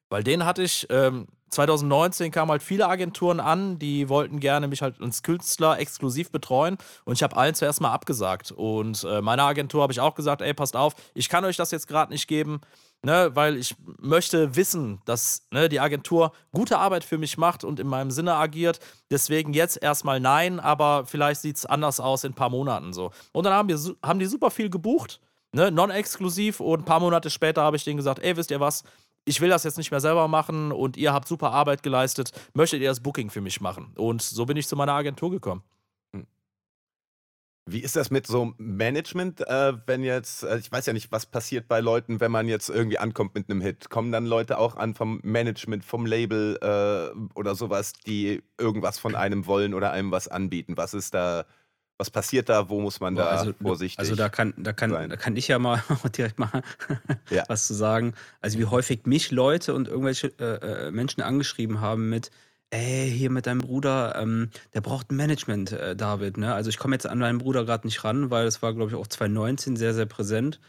Weil den hatte ich, ähm, 2019 kamen halt viele Agenturen an, die wollten gerne mich halt als Künstler exklusiv betreuen und ich habe allen zuerst mal abgesagt. Und äh, meiner Agentur habe ich auch gesagt, ey, passt auf, ich kann euch das jetzt gerade nicht geben, ne, weil ich möchte wissen, dass ne, die Agentur gute Arbeit für mich macht und in meinem Sinne agiert. Deswegen jetzt erstmal nein, aber vielleicht sieht es anders aus in ein paar Monaten so. Und dann haben, wir, haben die super viel gebucht, ne, non-exklusiv und ein paar Monate später habe ich denen gesagt, ey, wisst ihr was, ich will das jetzt nicht mehr selber machen und ihr habt super Arbeit geleistet, möchtet ihr das Booking für mich machen? Und so bin ich zu meiner Agentur gekommen. Wie ist das mit so Management, äh, wenn jetzt, äh, ich weiß ja nicht, was passiert bei Leuten, wenn man jetzt irgendwie ankommt mit einem Hit? Kommen dann Leute auch an vom Management, vom Label äh, oder sowas, die irgendwas von einem wollen oder einem was anbieten? Was ist da, was passiert da? Wo muss man da also, vorsichtig also da kann, da, kann, sein? da kann ich ja mal direkt mal Ja. was zu sagen. Also wie häufig mich Leute und irgendwelche äh, äh, Menschen angeschrieben haben mit, ey, hier mit deinem Bruder, ähm, der braucht ein Management, äh, David. Ne? Also ich komme jetzt an meinen Bruder gerade nicht ran, weil es war, glaube ich, auch 2019 sehr, sehr präsent,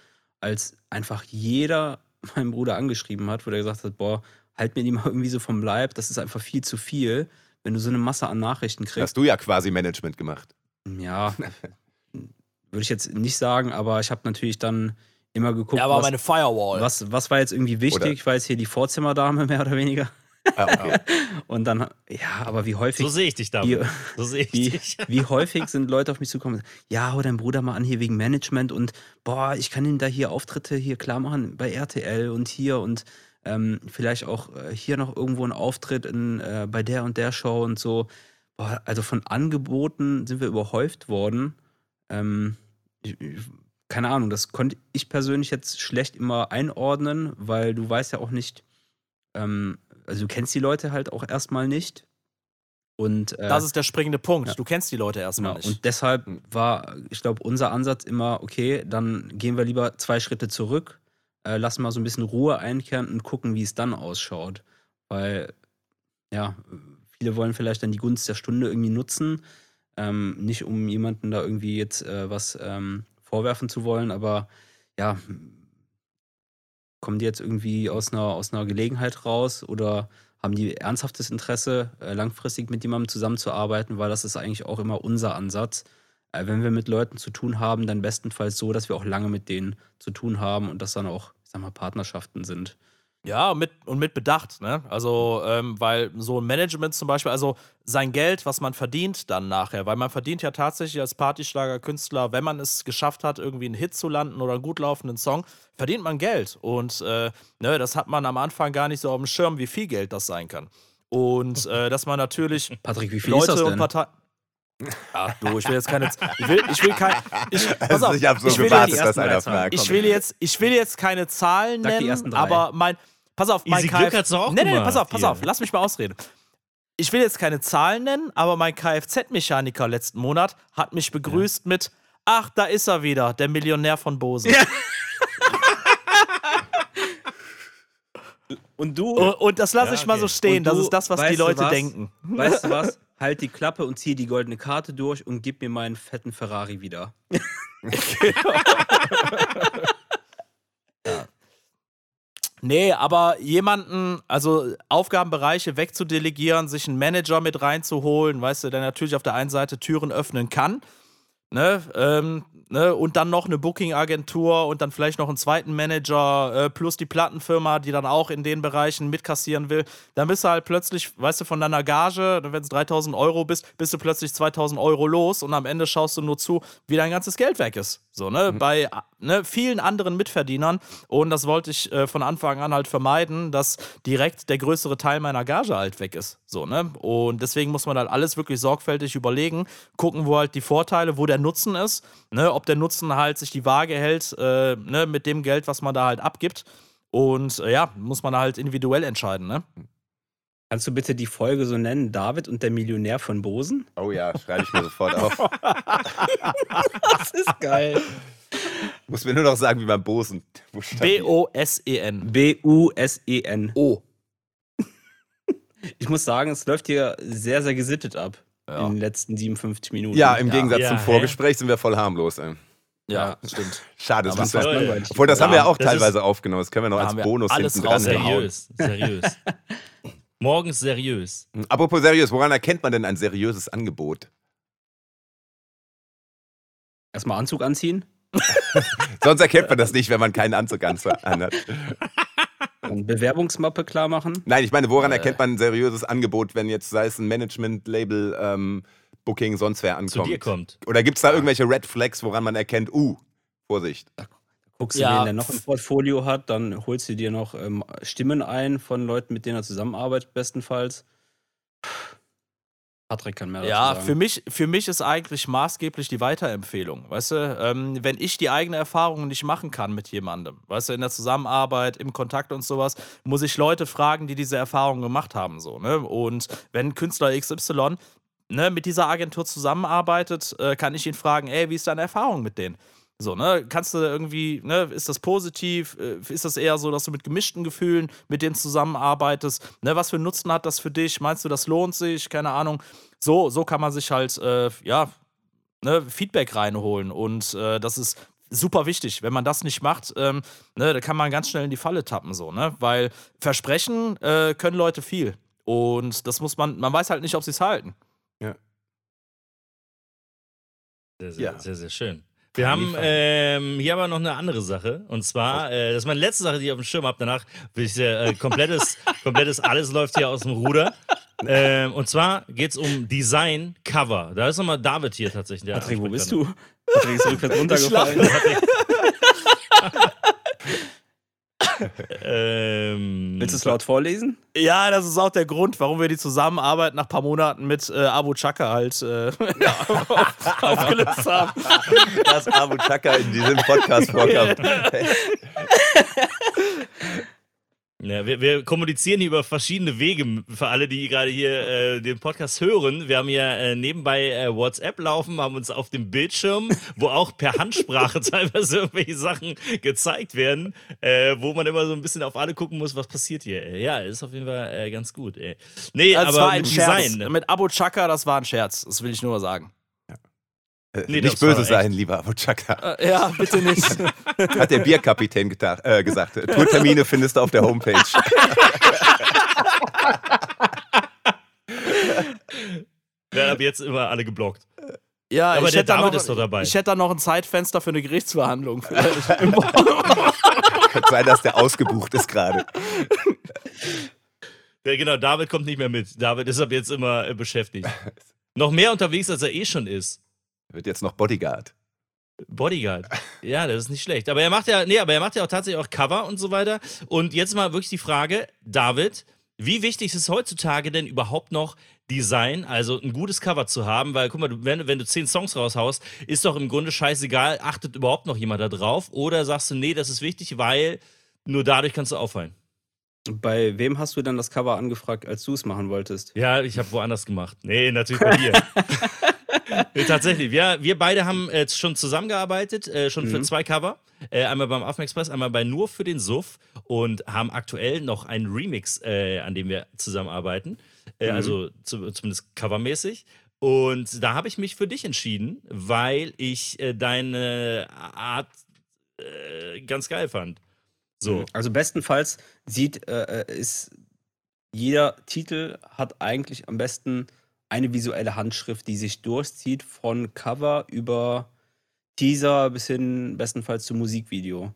als einfach jeder meinen Bruder angeschrieben hat, wo der gesagt hat, boah, halt mir die mal irgendwie so vom Leib, das ist einfach viel zu viel, wenn du so eine Masse an Nachrichten kriegst. Hast du ja quasi Management gemacht. Ja, würde ich jetzt nicht sagen, aber ich habe natürlich dann immer geguckt, Er war was, meine Firewall. was, was war jetzt irgendwie wichtig. Oder- Ich war jetzt hier die Vorzimmerdame, mehr oder weniger. Ah, okay. Und dann, ja, aber wie häufig, So sehe ich dich da. So sehe ich wie, dich. wie häufig sind Leute auf mich zugekommen, ja, hau dein Bruder mal an hier wegen Management und boah, ich kann ihm da hier Auftritte hier klar machen bei RTL und hier und ähm, vielleicht auch äh, hier noch irgendwo ein Auftritt in, äh, bei der und der Show und so. Boah, also von Angeboten sind wir überhäuft worden. Ähm, ich, ich, keine Ahnung, das konnte ich persönlich jetzt schlecht immer einordnen, weil du weißt ja auch nicht, ähm, also du kennst die Leute halt auch erstmal nicht. Und, äh, das ist der springende Punkt. Ja. Du kennst die Leute erstmal genau. nicht. Und deshalb war, ich glaube, unser Ansatz immer, okay, dann gehen wir lieber zwei Schritte zurück, äh, lassen mal so ein bisschen Ruhe einkehren und gucken, wie es dann ausschaut. Weil, ja, viele wollen vielleicht dann die Gunst der Stunde irgendwie nutzen. Ähm, nicht um jemanden da irgendwie jetzt äh, was ähm, vorwerfen zu wollen, aber ja, kommen die jetzt irgendwie aus einer, aus einer Gelegenheit raus oder haben die ernsthaftes Interesse, äh, langfristig mit jemandem zusammenzuarbeiten, weil das ist eigentlich auch immer unser Ansatz. Äh, wenn wir mit Leuten zu tun haben, dann bestenfalls so, dass wir auch lange mit denen zu tun haben und das dann auch, ich sag mal, Partnerschaften sind. Ja, mit, und mit Bedacht, ne? Also, ähm, weil so ein Management zum Beispiel, also sein Geld, was man verdient dann nachher, weil man verdient ja tatsächlich als Partyschlager-Künstler, wenn man es geschafft hat, irgendwie einen Hit zu landen oder einen gut laufenden Song, verdient man Geld. Und äh, ne, das hat man am Anfang gar nicht so auf dem Schirm, wie viel Geld das sein kann. Und äh, dass man natürlich Patrick, wie viel Leute ist das denn? und Parteien. Ach du, ich will jetzt keine. Ich will, ich will kein. Ich, pass Also auf, ich habe so gewartet, dass einer fragt. ich will jetzt, ich will jetzt keine Zahlen nennen, aber mein, pass auf, mein Easy Glück Kfz hat's doch auch nee, nee, gemacht pass auf, pass hier. auf, lass mich mal ausreden. Ich will jetzt keine Zahlen nennen, aber mein Kfz-Mechaniker letzten Monat hat mich begrüßt mit, ach, da ist er wieder, der Millionär von Bose. Und du, Und, und das lasse Ja, ich mal so okay. stehen, Und das du, ist das, was weißt die du Leute was? denken. weißt du was? Halt die Klappe und zieh die goldene Karte durch und gib mir meinen fetten Ferrari wieder. Nee, aber jemanden, also Aufgabenbereiche wegzudelegieren, sich einen Manager mit reinzuholen, weißt du, der natürlich auf der einen Seite Türen öffnen kann, ne, ähm, ne, und dann noch eine Booking-Agentur und dann vielleicht noch einen zweiten Manager äh, plus die Plattenfirma, die dann auch in den Bereichen mitkassieren will, dann bist du halt plötzlich, weißt du, von deiner Gage, wenn es 3000 Euro bist, bist du plötzlich 2000 Euro los und am Ende schaust du nur zu, wie dein ganzes Geld weg ist. So, ne, bei ne, vielen anderen Mitverdienern und das wollte ich äh, von Anfang an halt vermeiden, dass direkt der größere Teil meiner Gage halt weg ist. So, ne? Und deswegen muss man halt alles wirklich sorgfältig überlegen, gucken, wo halt die Vorteile, wo der Nutzen ist, ne? ob der Nutzen halt sich die Waage hält äh, ne? mit dem Geld, was man da halt abgibt. Und äh, ja, muss man halt individuell entscheiden, ne? Kannst du bitte die Folge so nennen? David und der Millionär von Bosen? Oh ja, schreibe ich mir sofort auf. Das ist geil. Muss mir nur noch sagen, wie beim Bosen. B-O-S-E-N. B-U-S-E-N. O. Ich muss sagen, es läuft hier sehr, sehr gesittet ab. Ja. In den letzten 57 Minuten. Ja, im Gegensatz Ja, zum hä? Vorgespräch sind wir voll harmlos. Ey. Ja, stimmt. Schade, das Aber müssen wir, voll. langweilig. obwohl das Ja, haben wir ja auch ist- teilweise aufgenommen. Das können wir noch als Bonus hinten dran. Seriös, seriös. Morgens seriös. Apropos seriös, woran erkennt man denn ein seriöses Angebot? Erstmal Anzug anziehen, Sonst erkennt man das nicht, wenn man keinen Anzug anhat. dann Bewerbungsmappe klar machen. Nein, ich meine, woran Äh. erkennt man ein seriöses Angebot, wenn jetzt, sei es ein Management-Label, ähm, Booking, sonst wer Zu ankommt? dir kommt. Oder gibt es da irgendwelche Red Flags, woran man erkennt, uh, Vorsicht. Guckst du, Ja, wen der noch im Portfolio hat, dann holst du dir noch ähm, Stimmen ein von Leuten, mit denen er zusammenarbeitet, bestenfalls. Patrick kann mehr dazu Ja, sagen. für mich, für mich ist eigentlich maßgeblich die Weiterempfehlung. Weißt du, ähm, wenn ich die eigene Erfahrung nicht machen kann mit jemandem, weißt du, in der Zusammenarbeit, im Kontakt und sowas, muss ich Leute fragen, die diese Erfahrung gemacht haben. So, ne? Und wenn Künstler XY ne, mit dieser Agentur zusammenarbeitet, äh, kann ich ihn fragen, ey, wie ist deine Erfahrung mit denen? So, ne, kannst du irgendwie, ne, ist das positiv? Äh, Ist das eher so, dass du mit gemischten Gefühlen mit denen zusammenarbeitest? Ne, was für einen Nutzen hat das für dich? Meinst du, das lohnt sich? Keine Ahnung. So, so kann man sich halt, äh, ja, ne, Feedback reinholen. Und äh, das ist super wichtig. Wenn man das nicht macht, ähm, ne, da kann man ganz schnell in die Falle tappen, so, ne? Weil Versprechen äh, können Leute viel. Und das muss man, man weiß halt nicht, ob sie es halten. Sehr, sehr, Ja. sehr, sehr schön. Wir haben ähm, hier aber noch eine andere Sache. Und zwar, äh, das ist meine letzte Sache, die ich auf dem Schirm habe. Danach will ich äh, komplettes, komplettes alles läuft hier aus dem Ruder. Ähm, und zwar geht es um Design Cover. Da ist nochmal David hier tatsächlich. Der Patrick, wo bist du? Patrick ist rückwärts runtergefallen. Ähm, Willst du es laut vorlesen? Ja, das ist auch der Grund, warum wir die Zusammenarbeit nach ein paar Monaten mit äh, Abu Chaka halt äh, ja, auf, aufgelöst haben. Dass Abu Chaka in diesem Podcast vorkommt. Ja, wir, wir kommunizieren hier über verschiedene Wege für alle, die gerade hier äh, den Podcast hören. Wir haben ja äh, nebenbei äh, WhatsApp laufen, haben uns auf dem Bildschirm, wo auch per Handsprache teilweise irgendwelche Sachen gezeigt werden, äh, wo man immer so ein bisschen auf alle gucken muss, was passiert hier. Ja, ist auf jeden Fall äh, ganz gut. Ey. Nee, Das aber war ein mit. Design. Mit Abu Chaka, das war ein Scherz. Das will ich nur mal sagen. Äh, Nee, nicht böse echt. sein, lieber Abu Chaka. Äh, ja, bitte nicht. Hat der Bierkapitän äh, gesagt. Tourtermine findest du auf der Homepage. Werden ab jetzt immer alle geblockt. Ja, Aber ich der David noch, ist doch dabei. Ich hätte da noch ein Zeitfenster für eine Gerichtsverhandlung. Könnte sein, dass der ausgebucht ist gerade. Ja, genau, David kommt nicht mehr mit. David ist ab jetzt immer äh, beschäftigt. Noch mehr unterwegs, als er eh schon ist. Wird jetzt noch Bodyguard. Bodyguard. Ja, das ist nicht schlecht. Aber er macht ja, nee, aber er macht ja auch tatsächlich auch Cover und so weiter. Und jetzt mal wirklich die Frage, David, wie wichtig ist heutzutage denn überhaupt noch Design, also ein gutes Cover zu haben? Weil, guck mal, wenn, du- wenn du zehn Songs raushaust, ist doch im Grunde scheißegal, achtet überhaupt noch jemand da drauf? Oder sagst du, nee, das ist wichtig, weil nur dadurch kannst du auffallen? Bei wem hast du dann das Cover angefragt, als du es machen wolltest? Ja, ich habe woanders gemacht. Nee, natürlich bei dir. nee, tatsächlich. Wir, wir beide haben äh, schon zusammengearbeitet, äh, schon für Mhm. zwei Cover. Äh, einmal beim Afm Express, einmal bei Nur für den Suff und haben aktuell noch einen Remix, äh, an dem wir zusammenarbeiten. Äh, Mhm. Also zu, zumindest covermäßig. Und da habe ich mich für dich entschieden, weil ich äh, deine Art ganz geil fand. So. Also bestenfalls sieht, ist jeder Titel hat eigentlich am besten eine visuelle Handschrift, die sich durchzieht von Cover über Teaser bis hin bestenfalls zum Musikvideo.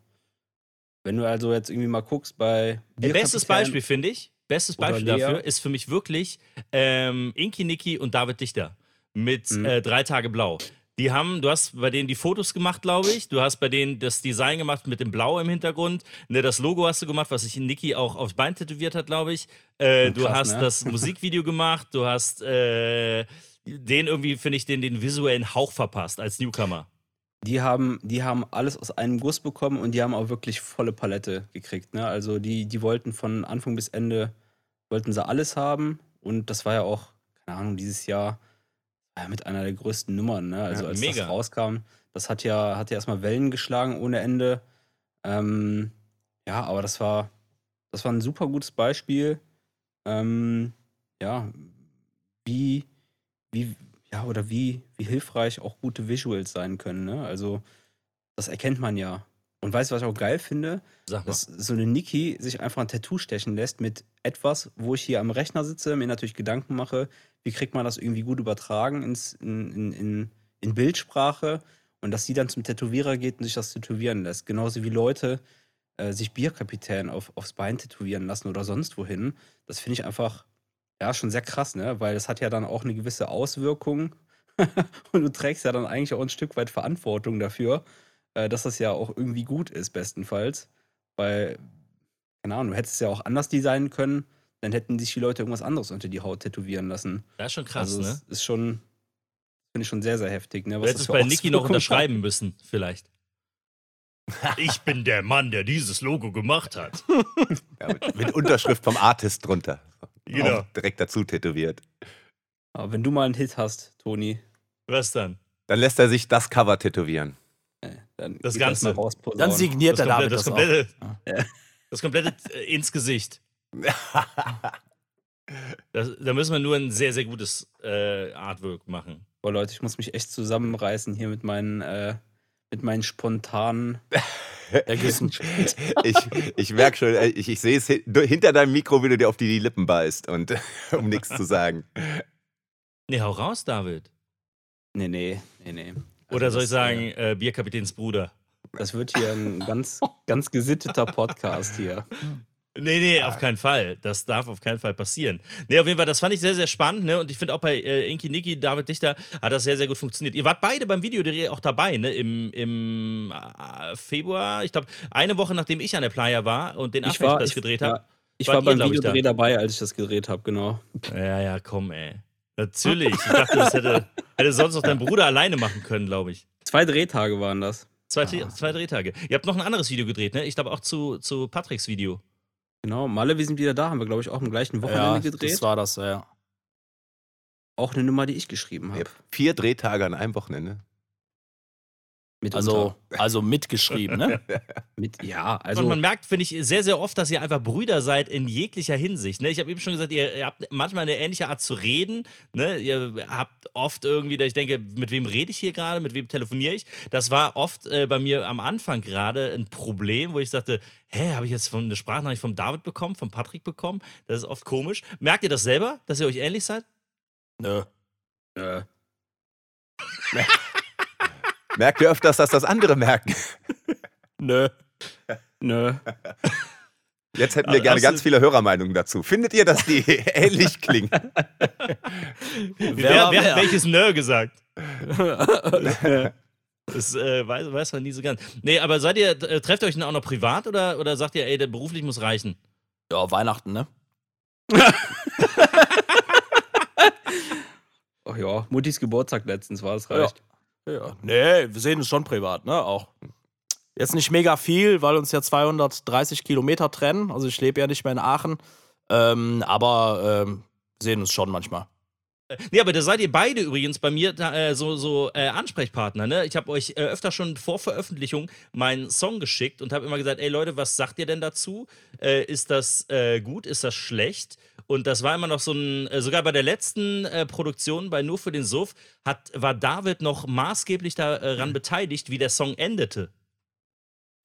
Wenn du also jetzt irgendwie mal guckst bei Äh, Bestes Beispiel, finde ich, bestes Beispiel dafür ist für mich wirklich ähm, Inki Niki und David Dichter mit Mhm. äh, Drei Tage Blau. Die haben, du hast bei denen die Fotos gemacht, glaube ich. Du hast bei denen das Design gemacht mit dem Blau im Hintergrund. Ne, das Logo hast du gemacht, was sich Niki auch aufs Bein tätowiert hat, glaube ich. Äh, Oh, du krass, hast ne? das Musikvideo gemacht. Du hast äh, den irgendwie, finde ich, den, den visuellen Hauch verpasst als Newcomer. die haben, die haben alles aus einem Guss bekommen und die haben auch wirklich volle Palette gekriegt. Ne? Also die, die wollten von Anfang bis Ende, wollten sie alles haben und das war ja auch, keine Ahnung, dieses Jahr mit einer der größten Nummern. Ne? Also Ja, als mega. das rauskam, das hat ja, hat ja erstmal Wellen geschlagen ohne Ende. Ähm, ja, aber das war, das war ein super gutes Beispiel. Ähm, ja, wie, wie, ja, oder wie, wie hilfreich auch gute Visuals sein können. Ne? Also, das erkennt man ja. Und weißt du, was ich auch geil finde? Dass so eine Niki sich einfach ein Tattoo stechen lässt mit etwas, wo ich hier am Rechner sitze, mir natürlich Gedanken mache, wie kriegt man das irgendwie gut übertragen ins, in, in, in, in Bildsprache und dass sie dann zum Tätowierer geht und sich das tätowieren lässt. Genauso wie Leute äh, sich Bierkapitän auf, aufs Bein tätowieren lassen oder sonst wohin. Das finde ich einfach, ja, schon sehr krass, ne? Weil das hat ja dann auch eine gewisse Auswirkung und du trägst ja dann eigentlich auch ein Stück weit Verantwortung dafür, äh, dass das ja auch irgendwie gut ist, bestenfalls. Weil, keine Ahnung, du hättest es ja auch anders designen können, dann hätten sich die Leute irgendwas anderes unter die Haut tätowieren lassen. Das ist schon krass, also, ne? das ist schon, finde ich schon sehr, sehr heftig, ne? Du Was hättest das für bei Niki noch unterschreiben müssen, vielleicht. Ich bin der Mann, der dieses Logo gemacht hat. Ja, mit, mit Unterschrift vom Artist drunter. Genau. Auch direkt dazu tätowiert. hat. Aber wenn du mal einen Hit hast, Toni, Was dann? Dann lässt er sich das Cover tätowieren. äh, dann Das Ganze. raus, Dann signiert Das, komplette, David das, das, auch. Ja. Das komplette äh, ins Gesicht. Das, da müssen wir nur ein sehr, sehr gutes äh, Artwork machen. Boah, Leute, ich muss mich echt zusammenreißen hier mit meinen, äh, mit meinen spontanen Ergüssen. Ich, ich merke schon, äh, ich, ich sehe es hin- hinter deinem Mikro, wie du dir auf die Lippen beißt, und, um nichts zu sagen. Nee, hau raus, David. Nee, nee, nee, nee. Also Oder soll ich das, sagen, äh, äh, Bierkapitäns Bruder? Das wird hier ein ganz, ganz gesitteter Podcast hier. Nee, nee, auf keinen Fall. Das darf auf keinen Fall passieren. Nee, auf jeden Fall, das fand ich sehr, sehr spannend. Ne? Und ich finde auch bei äh, Inki Niki, David Dichter, hat das sehr, sehr gut funktioniert. Ihr wart beide beim Videodreh auch dabei, ne? Im, im äh, Februar, ich glaube, eine Woche nachdem ich an der Playa war und den Ich Affenfest ich, gedreht ja, habe. ich wart war beim ihr, ich, Videodreh da. dabei, als ich das gedreht habe, genau. Ja, ja, komm, ey. Natürlich. Ich dachte, das hätte, hätte sonst noch dein Bruder alleine machen können, glaube ich. Zwei Drehtage waren das. Zwei, zwei Drehtage. Ihr habt noch ein anderes Video gedreht, ne? Ich glaube auch zu, zu Patricks Video. Genau, Malle, wir sind wieder da, haben wir, glaube ich, auch am gleichen Wochenende Ja, gedreht. das war das, ja. auch eine Nummer, die ich geschrieben habe. Vier Drehtage an einem Wochenende. Also, also mitgeschrieben, ne? mit, ja, Also, und man merkt, finde ich, sehr, sehr oft, dass ihr einfach Brüder seid in jeglicher Hinsicht. Ne? Ich habe eben schon gesagt, ihr, ihr habt manchmal eine ähnliche Art zu reden. Ne? Ihr habt oft irgendwie, ich denke, mit wem rede ich hier gerade, mit wem telefoniere ich? Das war oft äh, bei mir am Anfang gerade ein Problem, wo ich sagte, hä, habe ich jetzt von, eine Sprachnachricht vom David bekommen, von Patrick bekommen? Das ist oft komisch. Merkt ihr das selber, dass ihr euch ähnlich seid? Nö. äh, Merkt ihr öfters, dass das andere merken? Nö. nö. Jetzt hätten wir gerne Hast ganz viele Hörermeinungen dazu. Findet ihr, dass die ähnlich klingen? Wer, wer wer? hat welches Nö gesagt? Das äh, weiß, weiß man nie so ganz. Nee, aber seid ihr, äh, trefft ihr euch denn auch noch privat oder, oder sagt ihr, ey, der beruflich muss reichen? Ja, Weihnachten, ne? Ach ja, Muttis Geburtstag letztens war es reicht. Ja. Nee, wir sehen uns schon privat, ne? Auch. Jetzt nicht mega viel, weil uns ja 230 Kilometer trennen. Also ich lebe ja nicht mehr in Aachen. Ähm, aber ähm, sehen uns schon manchmal. Nee, aber da seid ihr beide übrigens bei mir da, äh, so, so äh, Ansprechpartner. Ne? Ich habe euch äh, öfter schon vor Veröffentlichung meinen Song geschickt und habe immer gesagt, ey Leute, was sagt ihr denn dazu? Äh, ist das äh, gut? Ist das schlecht? Und das war immer noch so ein, äh, sogar bei der letzten äh, Produktion bei Nur für den Suff hat, war David noch maßgeblich daran beteiligt, wie der Song endete.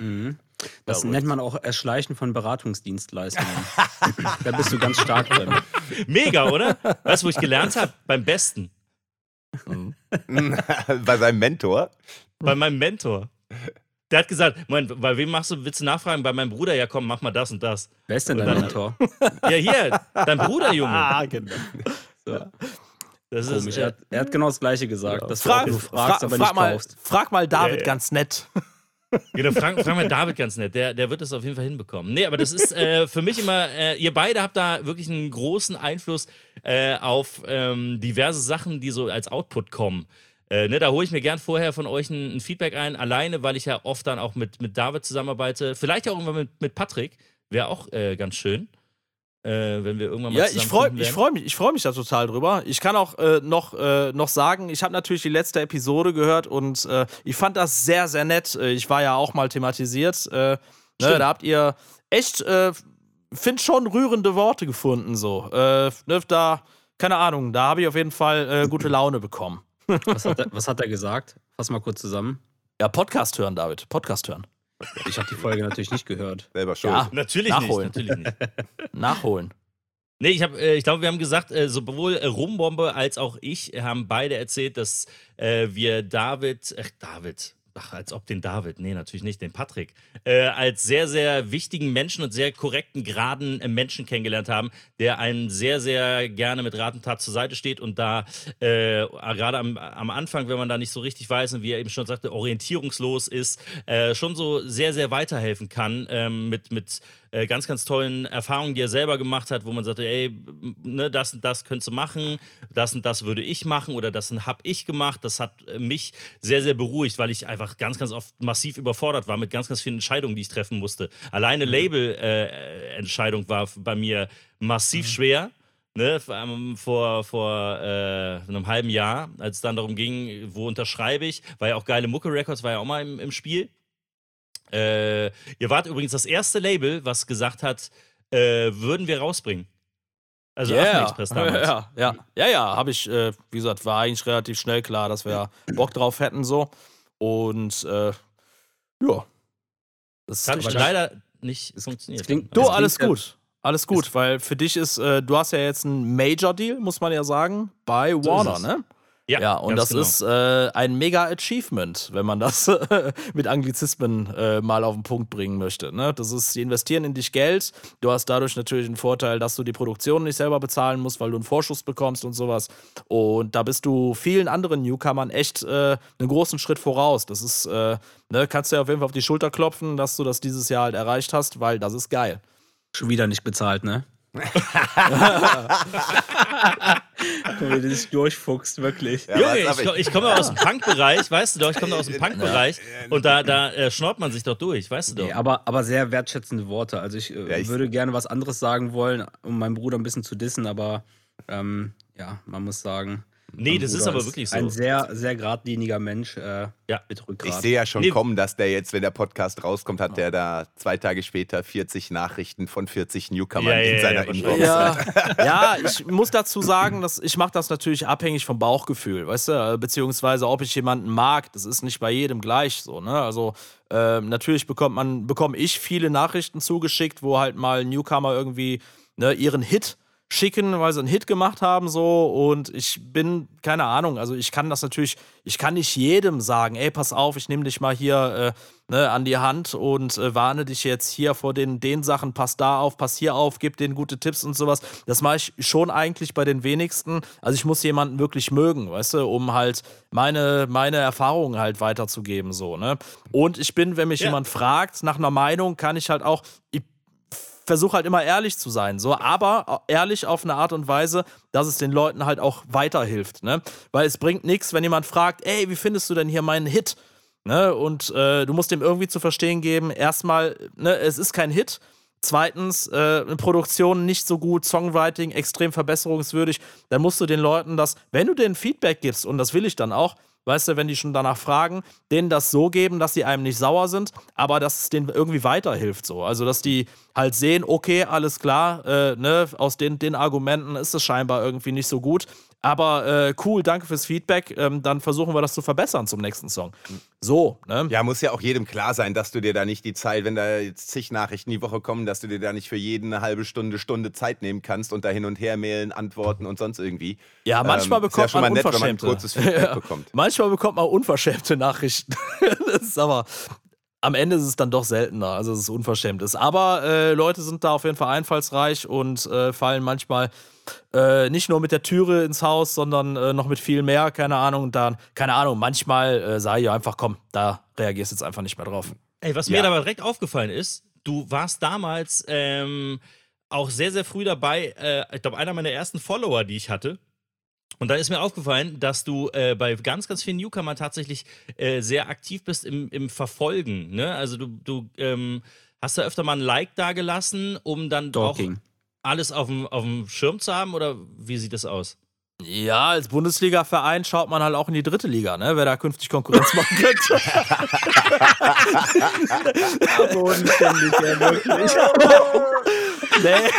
Mhm. Das Ja, nennt man auch Erschleichen von Beratungsdienstleistungen. da bist du ganz stark drin. Mega, oder? Weißt du, wo ich gelernt habe? Beim Besten. Bei seinem Mentor. Bei meinem Mentor. Der hat gesagt, Moment, bei wem machst du, willst du nachfragen? Bei meinem Bruder, ja komm, mach mal das und das. Wer ist denn dein Mentor? Ja, hier, dein Bruder, Junge. Ah, genau. So, Das komisch. ist, Er äh, hat, er hat genau das Gleiche gesagt. Dass Frag, du, auch, du fra fragst, aber frag, nicht mal, kaufst. frag mal David Ja, ja. ganz nett. Genau, frag, frag mal David ganz nett, der, der wird das auf jeden Fall hinbekommen. Nee, aber das ist äh, für mich immer, äh, ihr beide habt da wirklich einen großen Einfluss äh, auf ähm, diverse Sachen, die so als Output kommen. Äh, ne, da hole ich mir gern vorher von euch ein, ein Feedback ein, alleine, weil ich ja oft dann auch mit, mit David zusammenarbeite. Vielleicht auch irgendwann mit, mit Patrick. Wäre auch äh, ganz schön, äh, wenn wir irgendwann mal Ja, ich freue ich freu mich, ich freu mich da total drüber. Ich kann auch äh, noch, äh, noch sagen, ich habe natürlich die letzte Episode gehört und äh, ich fand das sehr, sehr nett. Äh, Ich war ja auch mal thematisiert. Äh, ne, da habt ihr echt, äh, find schon rührende Worte gefunden. So. Äh, ne, da, keine Ahnung, da habe ich auf jeden Fall äh, gute Laune bekommen. Was hat, er, was hat er gesagt? Fass mal kurz zusammen. Ja, Podcast hören, David. Podcast hören. Ich habe die Folge natürlich nicht gehört. Selber schuld. Ja, Natürlich Nachholen. nicht, natürlich nicht. nachholen. Nee, ich, hab, äh, ich glaube, wir haben gesagt, äh, sowohl äh, Rumbombe als auch ich haben beide erzählt, dass äh, wir David, ach, David, ach, als ob den David, nee, natürlich nicht, den Patrick, äh, als sehr, sehr wichtigen Menschen und sehr korrekten, geraden äh, Menschen kennengelernt haben, der einen sehr, sehr gerne mit Rat und Tat zur Seite steht und da äh, gerade am, am Anfang, wenn man da nicht so richtig weiß und wie er eben schon sagte, orientierungslos ist, äh, schon so sehr, sehr weiterhelfen kann ähm, mit, mit äh, ganz, ganz tollen Erfahrungen, die er selber gemacht hat, wo man sagte, ey, ne, das und das könntest du machen, das und das würde ich machen oder das habe ich gemacht. Das hat äh, mich sehr, sehr beruhigt, weil ich einfach ganz, ganz oft massiv überfordert war mit ganz, ganz vielen Entscheidungen, die ich treffen musste. Alleine Label-Entscheidung war f- bei mir massiv schwer. Ne, vor, vor äh, einem halben Jahr, als es dann darum ging, wo unterschreibe ich, war ja auch geile Mucke Records, war ja auch mal im, im Spiel. Äh, ihr wart übrigens das erste Label, was gesagt hat, äh, würden wir rausbringen. Also Yeah. Express damals. Ja, ja, ja, ja habe ich, äh, wie gesagt, war eigentlich relativ schnell klar, dass wir Bock drauf hätten so. Und äh, ja. Das Hat Aber das- leider nicht funktioniert. das klingt- Du, Das alles klingt gut. Alles gut, weil für dich ist, äh, du hast ja jetzt einen Major-Deal, muss man ja sagen, bei Warner, es. ne? Ja, ja und das genau. ist äh, ein mega Achievement, wenn man das mit Anglizismen äh, mal auf den Punkt bringen möchte. Ne? Das ist, sie investieren in dich Geld. Du hast dadurch natürlich den Vorteil, dass du die Produktion nicht selber bezahlen musst, weil du einen Vorschuss bekommst und sowas. Und da bist du vielen anderen Newcomern echt äh, einen großen Schritt voraus. Das ist, äh, ne, kannst du ja auf jeden Fall auf die Schulter klopfen, dass du das dieses Jahr halt erreicht hast, weil das ist geil. Schon wieder nicht bezahlt, ne? Guck mal, wie du dich durchfuchst, wirklich. Ja, Junge, ich, ich, ich komme aus dem Punk-Bereich, weißt du doch, ich komme aus dem Punk-Bereich und da, da äh, schnaut man sich doch durch, weißt du doch. Nee, aber, aber sehr wertschätzende Worte. Also ich, äh, ja, ich würde gerne was anderes sagen wollen, um meinen Bruder ein bisschen zu dissen, aber ähm, ja, man muss sagen, Nee, das ist aber wirklich so. Ein sehr, sehr geradliniger Mensch äh, ja. mit Rückgrat. Ich sehe ja schon nee. kommen, dass der jetzt, wenn der Podcast rauskommt, hat der da zwei Tage später 40 Nachrichten von 40 Newcomern ja, in ja, seiner Inbox. Ja. ja, ich muss dazu sagen, dass ich mache das natürlich abhängig vom Bauchgefühl, weißt du, beziehungsweise ob ich jemanden mag, das ist nicht bei jedem gleich so, ne? Also äh, natürlich bekommt man, bekomme ich viele Nachrichten zugeschickt, wo halt mal Newcomer irgendwie ne, ihren Hit schicken, weil sie einen Hit gemacht haben so und ich bin keine Ahnung, also ich kann das natürlich, ich kann nicht jedem sagen, ey, pass auf, ich nehme dich mal hier äh, ne, an die Hand und äh, warne dich jetzt hier vor den den Sachen, pass da auf, pass hier auf, gib denen gute Tipps und sowas. Das mache ich schon eigentlich bei den wenigsten. Also ich muss jemanden wirklich mögen, weißt du, um halt meine meine Erfahrungen halt weiterzugeben so, ne? Und ich bin, wenn mich ja. jemand fragt nach einer Meinung, kann ich halt auch ich versuche halt immer ehrlich zu sein, so, aber ehrlich auf eine Art und Weise, dass es den Leuten halt auch weiterhilft, ne? Weil es bringt nichts, wenn jemand fragt, ey, wie findest du denn hier meinen Hit? Ne? Und äh, du musst dem irgendwie zu verstehen geben, erstmal, ne, es ist kein Hit. Zweitens, äh, Produktion nicht so gut, Songwriting extrem verbesserungswürdig. Dann musst du den Leuten das, wenn du denen Feedback gibst, und das will ich dann auch, weißt du, wenn die schon danach fragen, denen das so geben, dass sie einem nicht sauer sind, aber dass es denen irgendwie weiterhilft so. Also, dass die halt sehen, okay, alles klar, äh, ne, aus den, den Argumenten ist es scheinbar irgendwie nicht so gut, aber äh, cool, danke fürs Feedback. Ähm, dann versuchen wir das zu verbessern zum nächsten Song. So, ne? Ja, muss ja auch jedem klar sein, dass du dir da nicht die Zeit, wenn da jetzt zig Nachrichten die Woche kommen, dass du dir da nicht für jeden eine halbe Stunde, Stunde Zeit nehmen kannst und da hin und her mailen, antworten und sonst irgendwie. Ja, manchmal ähm, bekommt ja man nett, unverschämte. Man bekommt. Manchmal bekommt man unverschämte Nachrichten. das ist aber am Ende ist es dann doch seltener, also es ist unverschämt ist. Aber äh, Leute sind da auf jeden Fall einfallsreich und äh, fallen manchmal äh, nicht nur mit der Türe ins Haus, sondern äh, noch mit viel mehr, keine Ahnung. Und dann, keine Ahnung, manchmal äh, sage ich einfach, komm, da reagierst du jetzt einfach nicht mehr drauf. Ey, was mir ja. aber direkt aufgefallen ist, du warst damals ähm, auch sehr, sehr früh dabei. Äh, ich glaube, einer meiner ersten Follower, die ich hatte. Und da ist mir aufgefallen, dass du äh, bei ganz, ganz vielen Newcomern tatsächlich äh, sehr aktiv bist im, im Verfolgen. Ne? Also du, du ähm, hast da öfter mal ein Like da gelassen, um dann auch alles auf dem, auf dem Schirm zu haben oder wie sieht das aus? Ja, als Bundesliga-Verein schaut man halt auch in die dritte Liga, ne? wer da künftig Konkurrenz machen könnte. Aber unständig, ja, wirklich. nee,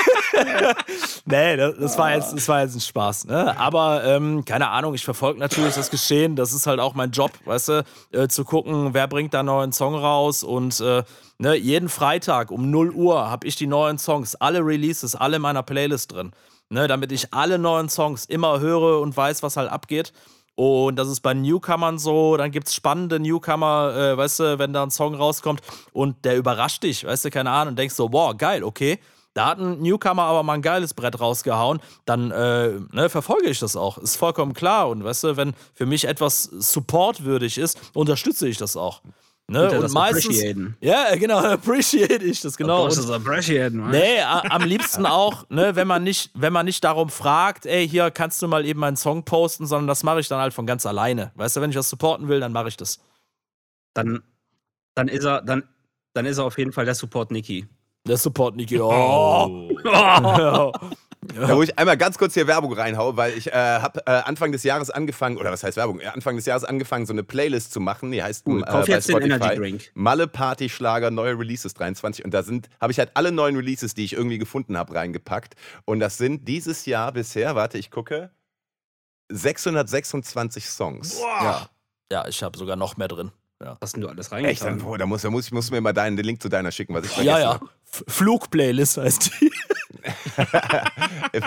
nee das, das, war jetzt, das war jetzt ein Spaß. Ne? Aber ähm, keine Ahnung, ich verfolge natürlich das Geschehen. Das ist halt auch mein Job, weißt du, äh, zu gucken, wer bringt da einen neuen Song raus. Und äh, ne, jeden Freitag um 0 Uhr habe ich die neuen Songs, alle Releases, alle in meiner Playlist drin. Ne, damit ich alle neuen Songs immer höre und weiß, was halt abgeht. Und das ist bei Newcomern so, dann gibt es spannende Newcomer, äh, weißt du, wenn da ein Song rauskommt und der überrascht dich, weißt du, keine Ahnung, und denkst so, boah, geil, okay, da hat ein Newcomer aber mal ein geiles Brett rausgehauen, dann äh, ne, verfolge ich das auch. Ist vollkommen klar. Und weißt du, wenn für mich etwas supportwürdig ist, unterstütze ich das auch. Ne? Und, und meistens. Ja, genau, appreciate ich das, genau. Das appreciaten, man. Nee, am liebsten auch, ne, wenn man nicht, wenn man nicht darum fragt, ey, hier kannst du mal eben meinen Song posten, sondern das mache ich dann halt von ganz alleine. Weißt du, wenn ich was supporten will, dann mache ich das. Dann, dann ist er, dann, dann ist er auf jeden Fall der Support Niki. Der Support Niki. Oh. oh. Ja. Da wo ich einmal ganz kurz hier Werbung reinhaue, weil ich äh, habe äh, Anfang des Jahres angefangen, oder was heißt Werbung? Anfang des Jahres angefangen, so eine Playlist zu machen. Die heißt kauf äh, jetzt den Energy Drink. Malle Party Schlager, neue Releases 23. Und da sind, habe ich halt alle neuen Releases, die ich irgendwie gefunden habe, reingepackt. Und das sind dieses Jahr bisher, warte, ich gucke, 626 Songs. Ja. ja, ich habe sogar noch mehr drin. Ja. Hast denn du alles reingetan? Echt? Dann, boah, da muss, da muss, ich muss mir mal deinen, den Link zu deiner schicken, was ich vergessen Ja, ja. Flugplaylist heißt die.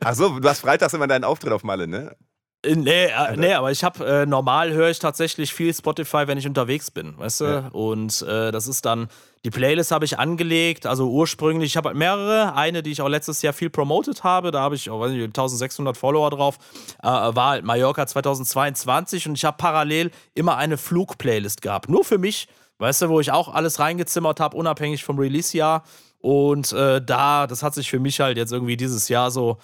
Ach so, du hast freitags immer deinen Auftritt auf Malle, ne? Äh, Nee, äh, nee, aber ich habe äh, normal höre ich tatsächlich viel Spotify, wenn ich unterwegs bin, weißt du? Ja. Und äh, das ist dann die Playlist habe ich angelegt, also ursprünglich, ich habe halt mehrere, eine, die ich auch letztes Jahr viel promotet habe, da habe ich, oh, weiß nicht, 1600 Follower drauf, äh, war halt Mallorca 2022 und ich habe parallel immer eine Flug-Playlist gehabt, nur für mich, weißt du, wo ich auch alles reingezimmert habe, unabhängig vom Release-Jahr und äh, da, das hat sich für mich halt jetzt irgendwie dieses Jahr so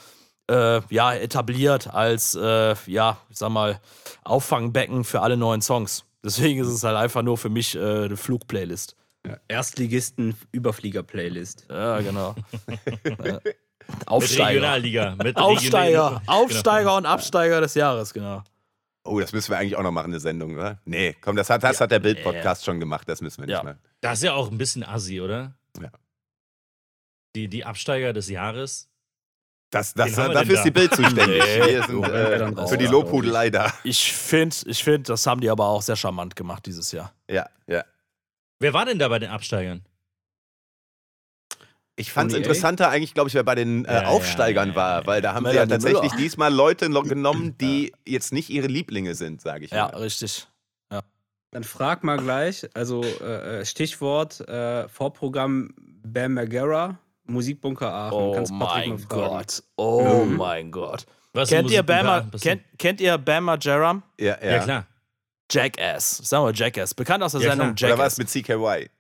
äh, ja, etabliert als, äh, ja, ich sag mal, Auffangbecken für alle neuen Songs. Deswegen ist es halt einfach nur für mich äh, eine Flugplaylist. Ja, Erstligisten-Überflieger-Playlist. Ja, genau. ja. Mit Aufsteiger. Regionalliga. Mit Aufsteiger. Regional- Aufsteiger und Absteiger des Jahres, genau. Oh, das müssen wir eigentlich auch noch machen, eine Sendung, oder? Nee, komm, das hat, das hat der Bild-Podcast schon gemacht, das müssen wir nicht Ja. mehr. Das ist ja auch ein bisschen assi, oder? Ja. Die, die Absteiger des Jahres. Das, das, wir dafür ist die Bild zuständig. Nee, Wir sind äh, für die Lobhudelei da. Ich finde, ich find, das haben die aber auch sehr charmant gemacht dieses Jahr. Ja, ja. Wer war denn da bei den Absteigern? Ich fand es interessanter eigentlich, glaube ich, wer bei den äh, Ja, ja, Aufsteigern ja, war, ja, weil da haben sie ja tatsächlich Müller. diesmal Leute genommen, die jetzt nicht ihre Lieblinge sind, sage ich Ja, mal. richtig. Dann frag mal gleich, also äh, äh, Stichwort äh, Vorprogramm Bam Margera, Musikbunker Aachen. Oh Kannst Patrick mal mein. Gott. Oh Mhm. mein Gott. Was Kennt ihr, was- kennt, kennt ihr Bama Jaram? Ja, ja. Ja, klar. Jackass. Sagen wir Jackass. Bekannt aus der Ja, Sendung klar. Oder was Jackass. mit CKY?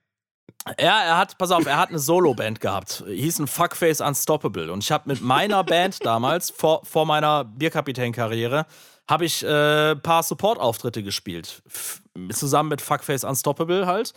Ja, er hat, pass auf, er hat eine Solo-Band gehabt. Hieß ein Fuckface Unstoppable. Und ich habe mit meiner Band damals, vor, vor meiner Bierkapitän-Karriere, habe ich äh, ein paar Support-Auftritte gespielt. F zusammen mit Fuckface Unstoppable halt.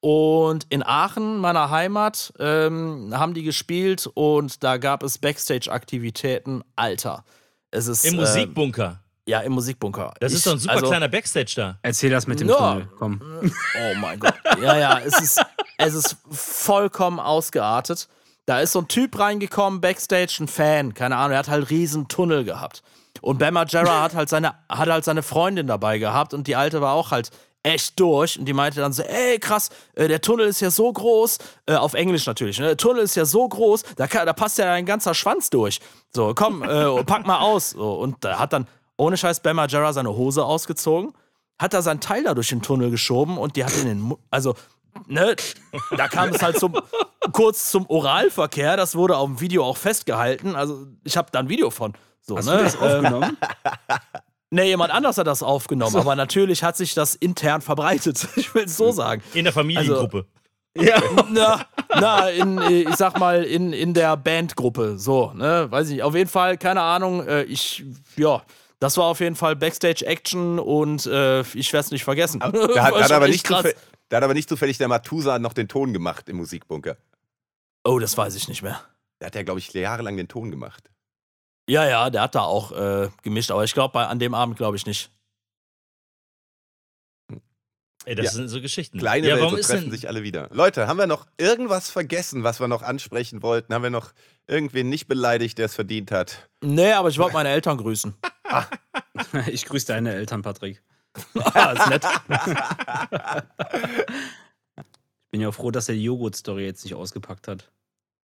Und in Aachen, meiner Heimat, ähm, haben die gespielt und da gab es Backstage-Aktivitäten. Alter. Es ist. Im äh, Musikbunker. Ja, im Musikbunker. Das Ich- ist doch ein super also- kleiner Backstage da. Erzähl das mit dem Ja. Tunnel. Komm. Oh mein Gott. Ja, ja, es ist, es ist vollkommen ausgeartet. Da ist so ein Typ reingekommen, Backstage, ein Fan, keine Ahnung, er hat halt riesen Tunnel gehabt. Und Bam Margera hat halt seine, hat halt seine Freundin dabei gehabt und die alte war auch halt echt durch und die meinte dann so, ey krass, äh, der Tunnel ist ja so groß, äh, auf Englisch natürlich, ne? der Tunnel ist ja so groß, da, kann, da passt ja ein ganzer Schwanz durch. So, komm, äh, pack mal aus. So, und da hat dann ohne Scheiß Bam Margera seine Hose ausgezogen, hat da sein Teil da durch den Tunnel geschoben und die hat in den Mund, also ne, da kam es halt zum, kurz zum Oralverkehr, das wurde auf dem Video auch festgehalten, also ich habe da ein Video von. So, Hast ne? du das äh, aufgenommen? Ne, jemand anders hat das aufgenommen, aber natürlich hat sich das intern verbreitet. Ich will es so sagen. In der Familiengruppe. ja. Na, na in, äh, ich sag mal, in, in der Bandgruppe. So, ne, weiß ich nicht. Auf jeden Fall, keine Ahnung, äh, ich, ja, das war auf jeden Fall Backstage-Action und äh, ich werde es nicht vergessen. Da hat, hat aber nicht krass. Da hat aber nicht zufällig der Matusa noch den Ton gemacht im Musikbunker. Oh, das weiß ich nicht mehr. Der hat ja, glaube ich, jahrelang den Ton gemacht. Ja, ja, der hat da auch äh, gemischt, aber ich glaube, an dem Abend glaube ich nicht. Ey, das Ja. sind so Geschichten. Kleine ja, Welt, warum so ist treffen sich alle wieder. Leute, haben wir noch irgendwas vergessen, was wir noch ansprechen wollten? Haben wir noch irgendwen nicht beleidigt, der es verdient hat? Nee, aber ich wollte meine Eltern grüßen. Ich grüße deine Eltern, Patrick. Ah, ist nett. Ich bin ja froh, dass er die Joghurt-Story jetzt nicht ausgepackt hat.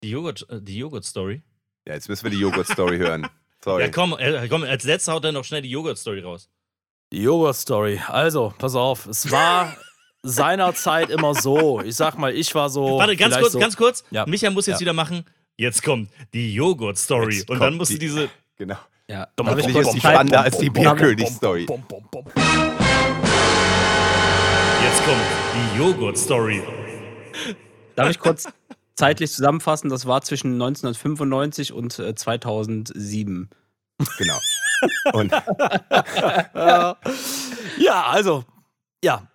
die Joghurt, äh, die Joghurt-Story? Ja, jetzt müssen wir die Joghurt-Story hören. Sorry. Ja, komm, äh, komm, als letzter haut er noch schnell die Joghurt-Story raus. Die Joghurt-Story. Also, pass auf, es war seinerzeit immer so. Ich sag mal, ich war so. Warte, ganz kurz, so, ganz kurz. Ja. Micha muss jetzt Ja. wieder machen. Jetzt kommt die Joghurt-Story. Und dann musst du die- diese. Genau. Ja, Dumm, darf ich dumm, Hoffentlich kurz ist die spannender als die Bierkönig-Story. Jetzt kommt die Joghurt-Story. Darf ich kurz zeitlich zusammenfassen? Das war zwischen 1995 und äh, 2007. Genau. Und Ja, also, ja.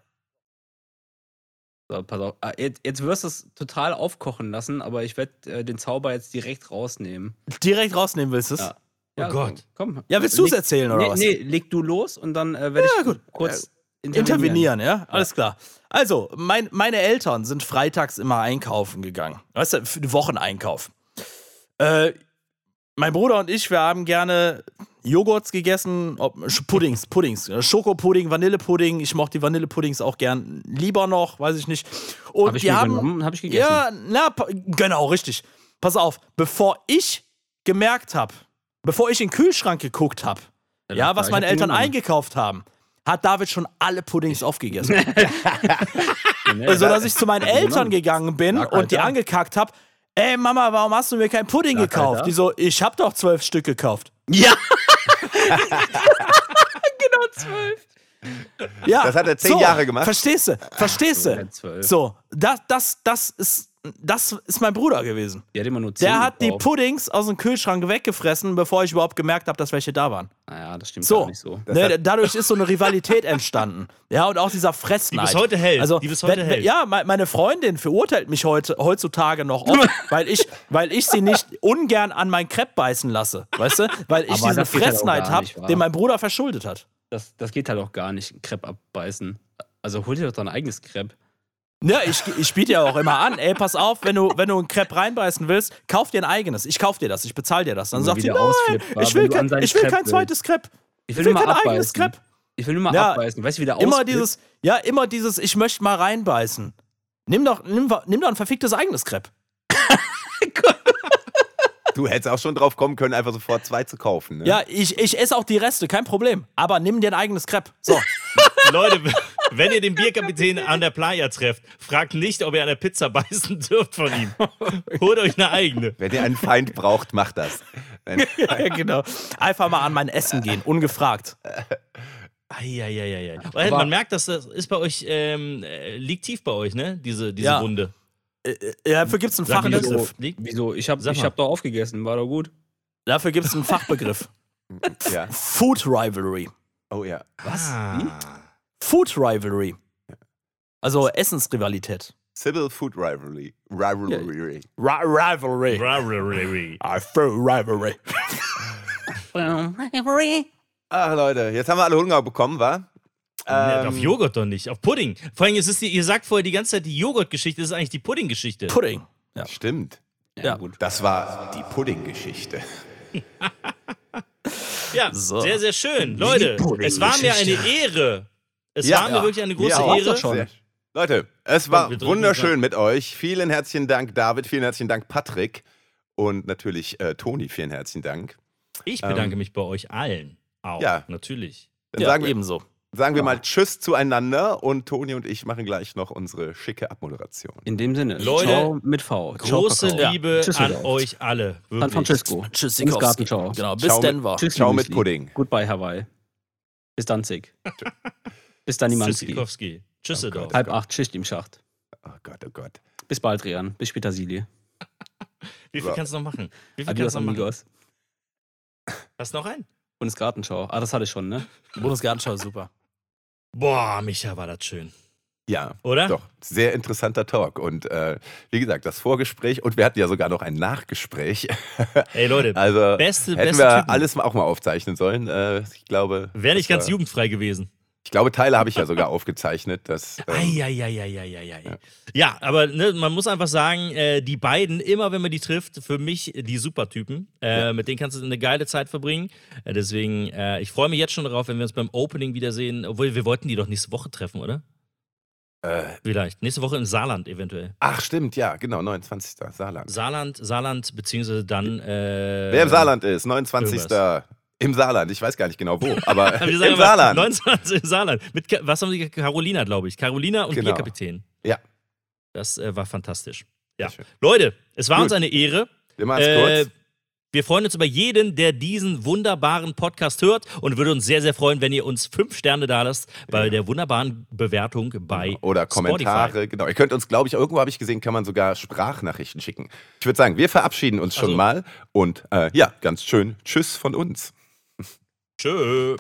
So, pass auf. Ah, Jetzt, jetzt wirst du es total aufkochen lassen, aber ich werde äh, den Zauber jetzt direkt rausnehmen. Direkt rausnehmen willst du es? Ja. Oh Gott. Komm. Ja, willst du es erzählen oder nee, was? Nee, leg du los und dann äh, werde Ja, ich gut. kurz Intervenieren, ja? Alles klar. Also, mein, meine Eltern sind freitags immer einkaufen gegangen. Weißt du, für den Wocheneinkauf. Äh, mein Bruder und ich, wir haben gerne Joghurts gegessen, Puddings, Puddings, äh, Schokopudding, Vanillepudding. Ich mochte die Vanillepuddings auch gern lieber noch, weiß ich nicht. Und Habe ich die mir haben, genommen habe ich gegessen. Ja, na, genau, richtig. Pass auf, bevor ich gemerkt habe, bevor ich in den Kühlschrank geguckt habe, ja, was ich meine Eltern eingekauft haben, hat David schon alle Puddings aufgegessen. So dass ich zu meinen Eltern gegangen bin Sag, und die Alter. angekackt habe. Ey Mama, warum hast du mir kein Pudding Sag, gekauft? Alter. Die so, ich hab doch zwölf Stück gekauft. Ja! Ja, Das hat er zehn so, Jahre gemacht. Verstehst du? Verstehst Ja, du? zwölf. So, das, das, das ist, das ist mein Bruder gewesen. Die hat immer nur 10 Der hat die. Puddings aus dem Kühlschrank weggefressen, bevor ich überhaupt gemerkt habe, dass welche da waren. Naja, das stimmt So, gar nicht so. ne, dadurch ist so eine Rivalität entstanden. Ja, und auch dieser Fressneid. Die bis heute hält, Also, die bis heute wenn, hält. Ja, me- meine Freundin verurteilt mich heute, heutzutage noch oft, weil ich, weil ich sie nicht ungern an mein Crepe beißen lasse. Weißt du? Weil ich Aber diesen halt Fressneid gar habe, den mein Bruder verschuldet hat. Das, das geht halt auch gar nicht, Crepe abbeißen. Also hol dir doch dein eigenes Crepe. Ja, ich, ich biete ja auch immer an, ey, pass auf, wenn du, wenn du ein Crepe reinbeißen willst, kauf dir ein eigenes. Ich kauf dir das, ich bezahle dir das. Dann sagt sie, nein, ich will, kein, ich will Crepe kein zweites Crepe. Ich Ich will, will nur kein mal eigenes abbeißen. Crepe. Ich will nur mal Ja, abbeißen. Weißt du, wie der Immer dieses, ja, immer dieses, ich möchte mal reinbeißen. Nimm doch, nimm, nimm doch ein verficktes eigenes Crepe. Du hättest auch schon drauf kommen können, einfach sofort zwei zu kaufen. Ne? Ja, ich, ich esse auch die Reste, kein Problem. Aber nimm dir ein eigenes Crepe. So. Leute, wenn ihr den Bierkapitän an der Playa trefft, fragt nicht, ob ihr an der Pizza beißen dürft von ihm. Holt euch eine eigene. Wenn ihr einen Feind braucht, macht das. Ja, genau. Einfach mal an mein Essen gehen, ungefragt. Eieieiei. Man merkt, dass das ist bei euch, ähm, äh, liegt tief bei euch, ne? Diese, diese Ja. Wunde. Ja, dafür gibt es einen Sag. Fachbegriff. Liegt? Wieso? Ich hab, Sag ich mal. hab doch aufgegessen, war doch gut. Dafür gibt es einen Fachbegriff. ja. Food Rivalry. Oh ja. Was? Food Rivalry. Also Essensrivalität. Civil Food Rivalry. Rivalry. Ra Rivalry. Rivalry. Ah, Food Rivalry. Ach Leute, jetzt haben wir alle Hunger bekommen, wa? Ähm, auf Joghurt doch nicht, auf Pudding. Vor allem, es ist die, ihr sagt vorher die ganze Zeit, die Joghurtgeschichte das ist eigentlich die Puddinggeschichte. Pudding. Ja. Stimmt. Ja. gut. Das war die Pudding-Geschichte. Ja, So. sehr, sehr schön. Leute, es war mir eine Ehre. Es Ja, war mir ja. wirklich eine große auch. Ehre. schon. Leute, es war wunderschön mit euch. Vielen herzlichen Dank, David. Vielen herzlichen Dank, Patrick. Und natürlich äh, Toni, vielen herzlichen Dank. Ich bedanke mich bei euch allen. Auch, Ähm, Ja. natürlich. Dann Ja, sagen, wir, ebenso. sagen wir mal Tschüss zueinander und Toni und ich machen gleich noch unsere schicke Abmoderation. In dem Sinne. Leute, Ciao mit V. Ciao, Große Kakao. Liebe Tschüss, an euch alle. San Wirklich. Francisco. Tschüssikowski. Gartenschau. Genau, bis Ciao mit- Denver. Tschüss, Ciao mit. Pudding. Goodbye, Hawaii. Bis Danzig. Bis dann, Nimanski. Tschüssikowski. Tschüsseldorf. Gott. Halb acht, Schicht im Schacht. Oh Gott, oh Gott. Bis bald, Rian. Bis später, Sili. Wie viel kannst du noch machen? Wie viel Adios, kannst du noch machen? Hast du noch einen? Bundesgartenschau. Ah, das hatte ich schon, ne? Bundesgartenschau, super. Boah, Micha, war das schön. Ja, Oder? doch. Sehr interessanter Talk. Und äh, wie gesagt, das Vorgespräch und wir hatten ja sogar noch ein Nachgespräch. Ey, Leute, Also beste, hätten beste wir Typen. alles auch mal aufzeichnen sollen. Äh, ich glaube. Wäre nicht ganz war- jugendfrei gewesen. Ich glaube, Teile habe ich ja sogar aufgezeichnet. Das, ähm, Eieieiei. Ja, aber ne, man muss einfach sagen, äh, die beiden, immer wenn man die trifft, für mich die Supertypen. Äh, Mit denen kannst du eine geile Zeit verbringen. Äh, deswegen, äh, ich freue mich jetzt schon darauf, wenn wir uns beim Opening wiedersehen. Obwohl, wir wollten die doch nächste Woche treffen, oder? äh, Vielleicht. Nächste Woche im Saarland eventuell. ach, stimmt, ja, genau, 29. Saarland. Saarland, Saarland, beziehungsweise dann. Äh, Wer im Saarland ist, 29. irgendwas. Im Saarland, ich weiß gar nicht genau wo, aber im aber Saarland. 29 im Saarland. Mit, was haben die? Carolina, glaube ich. Carolina und Genau. Bierkapitän. Ja. Das äh, war fantastisch. Ja. Leute, es war Gut. uns eine Ehre. Wir machen es Äh, kurz. wir freuen uns über jeden, der diesen wunderbaren Podcast hört und würde uns sehr, sehr freuen, wenn ihr uns fünf Sterne da lasst bei der wunderbaren Bewertung bei Oder Kommentare, Spotify. genau. Ihr könnt uns, glaube ich, irgendwo habe ich gesehen, kann man sogar Sprachnachrichten schicken. Ich würde sagen, wir verabschieden uns schon Also- mal und äh, ja, ganz schön Tschüss von uns. Tschö.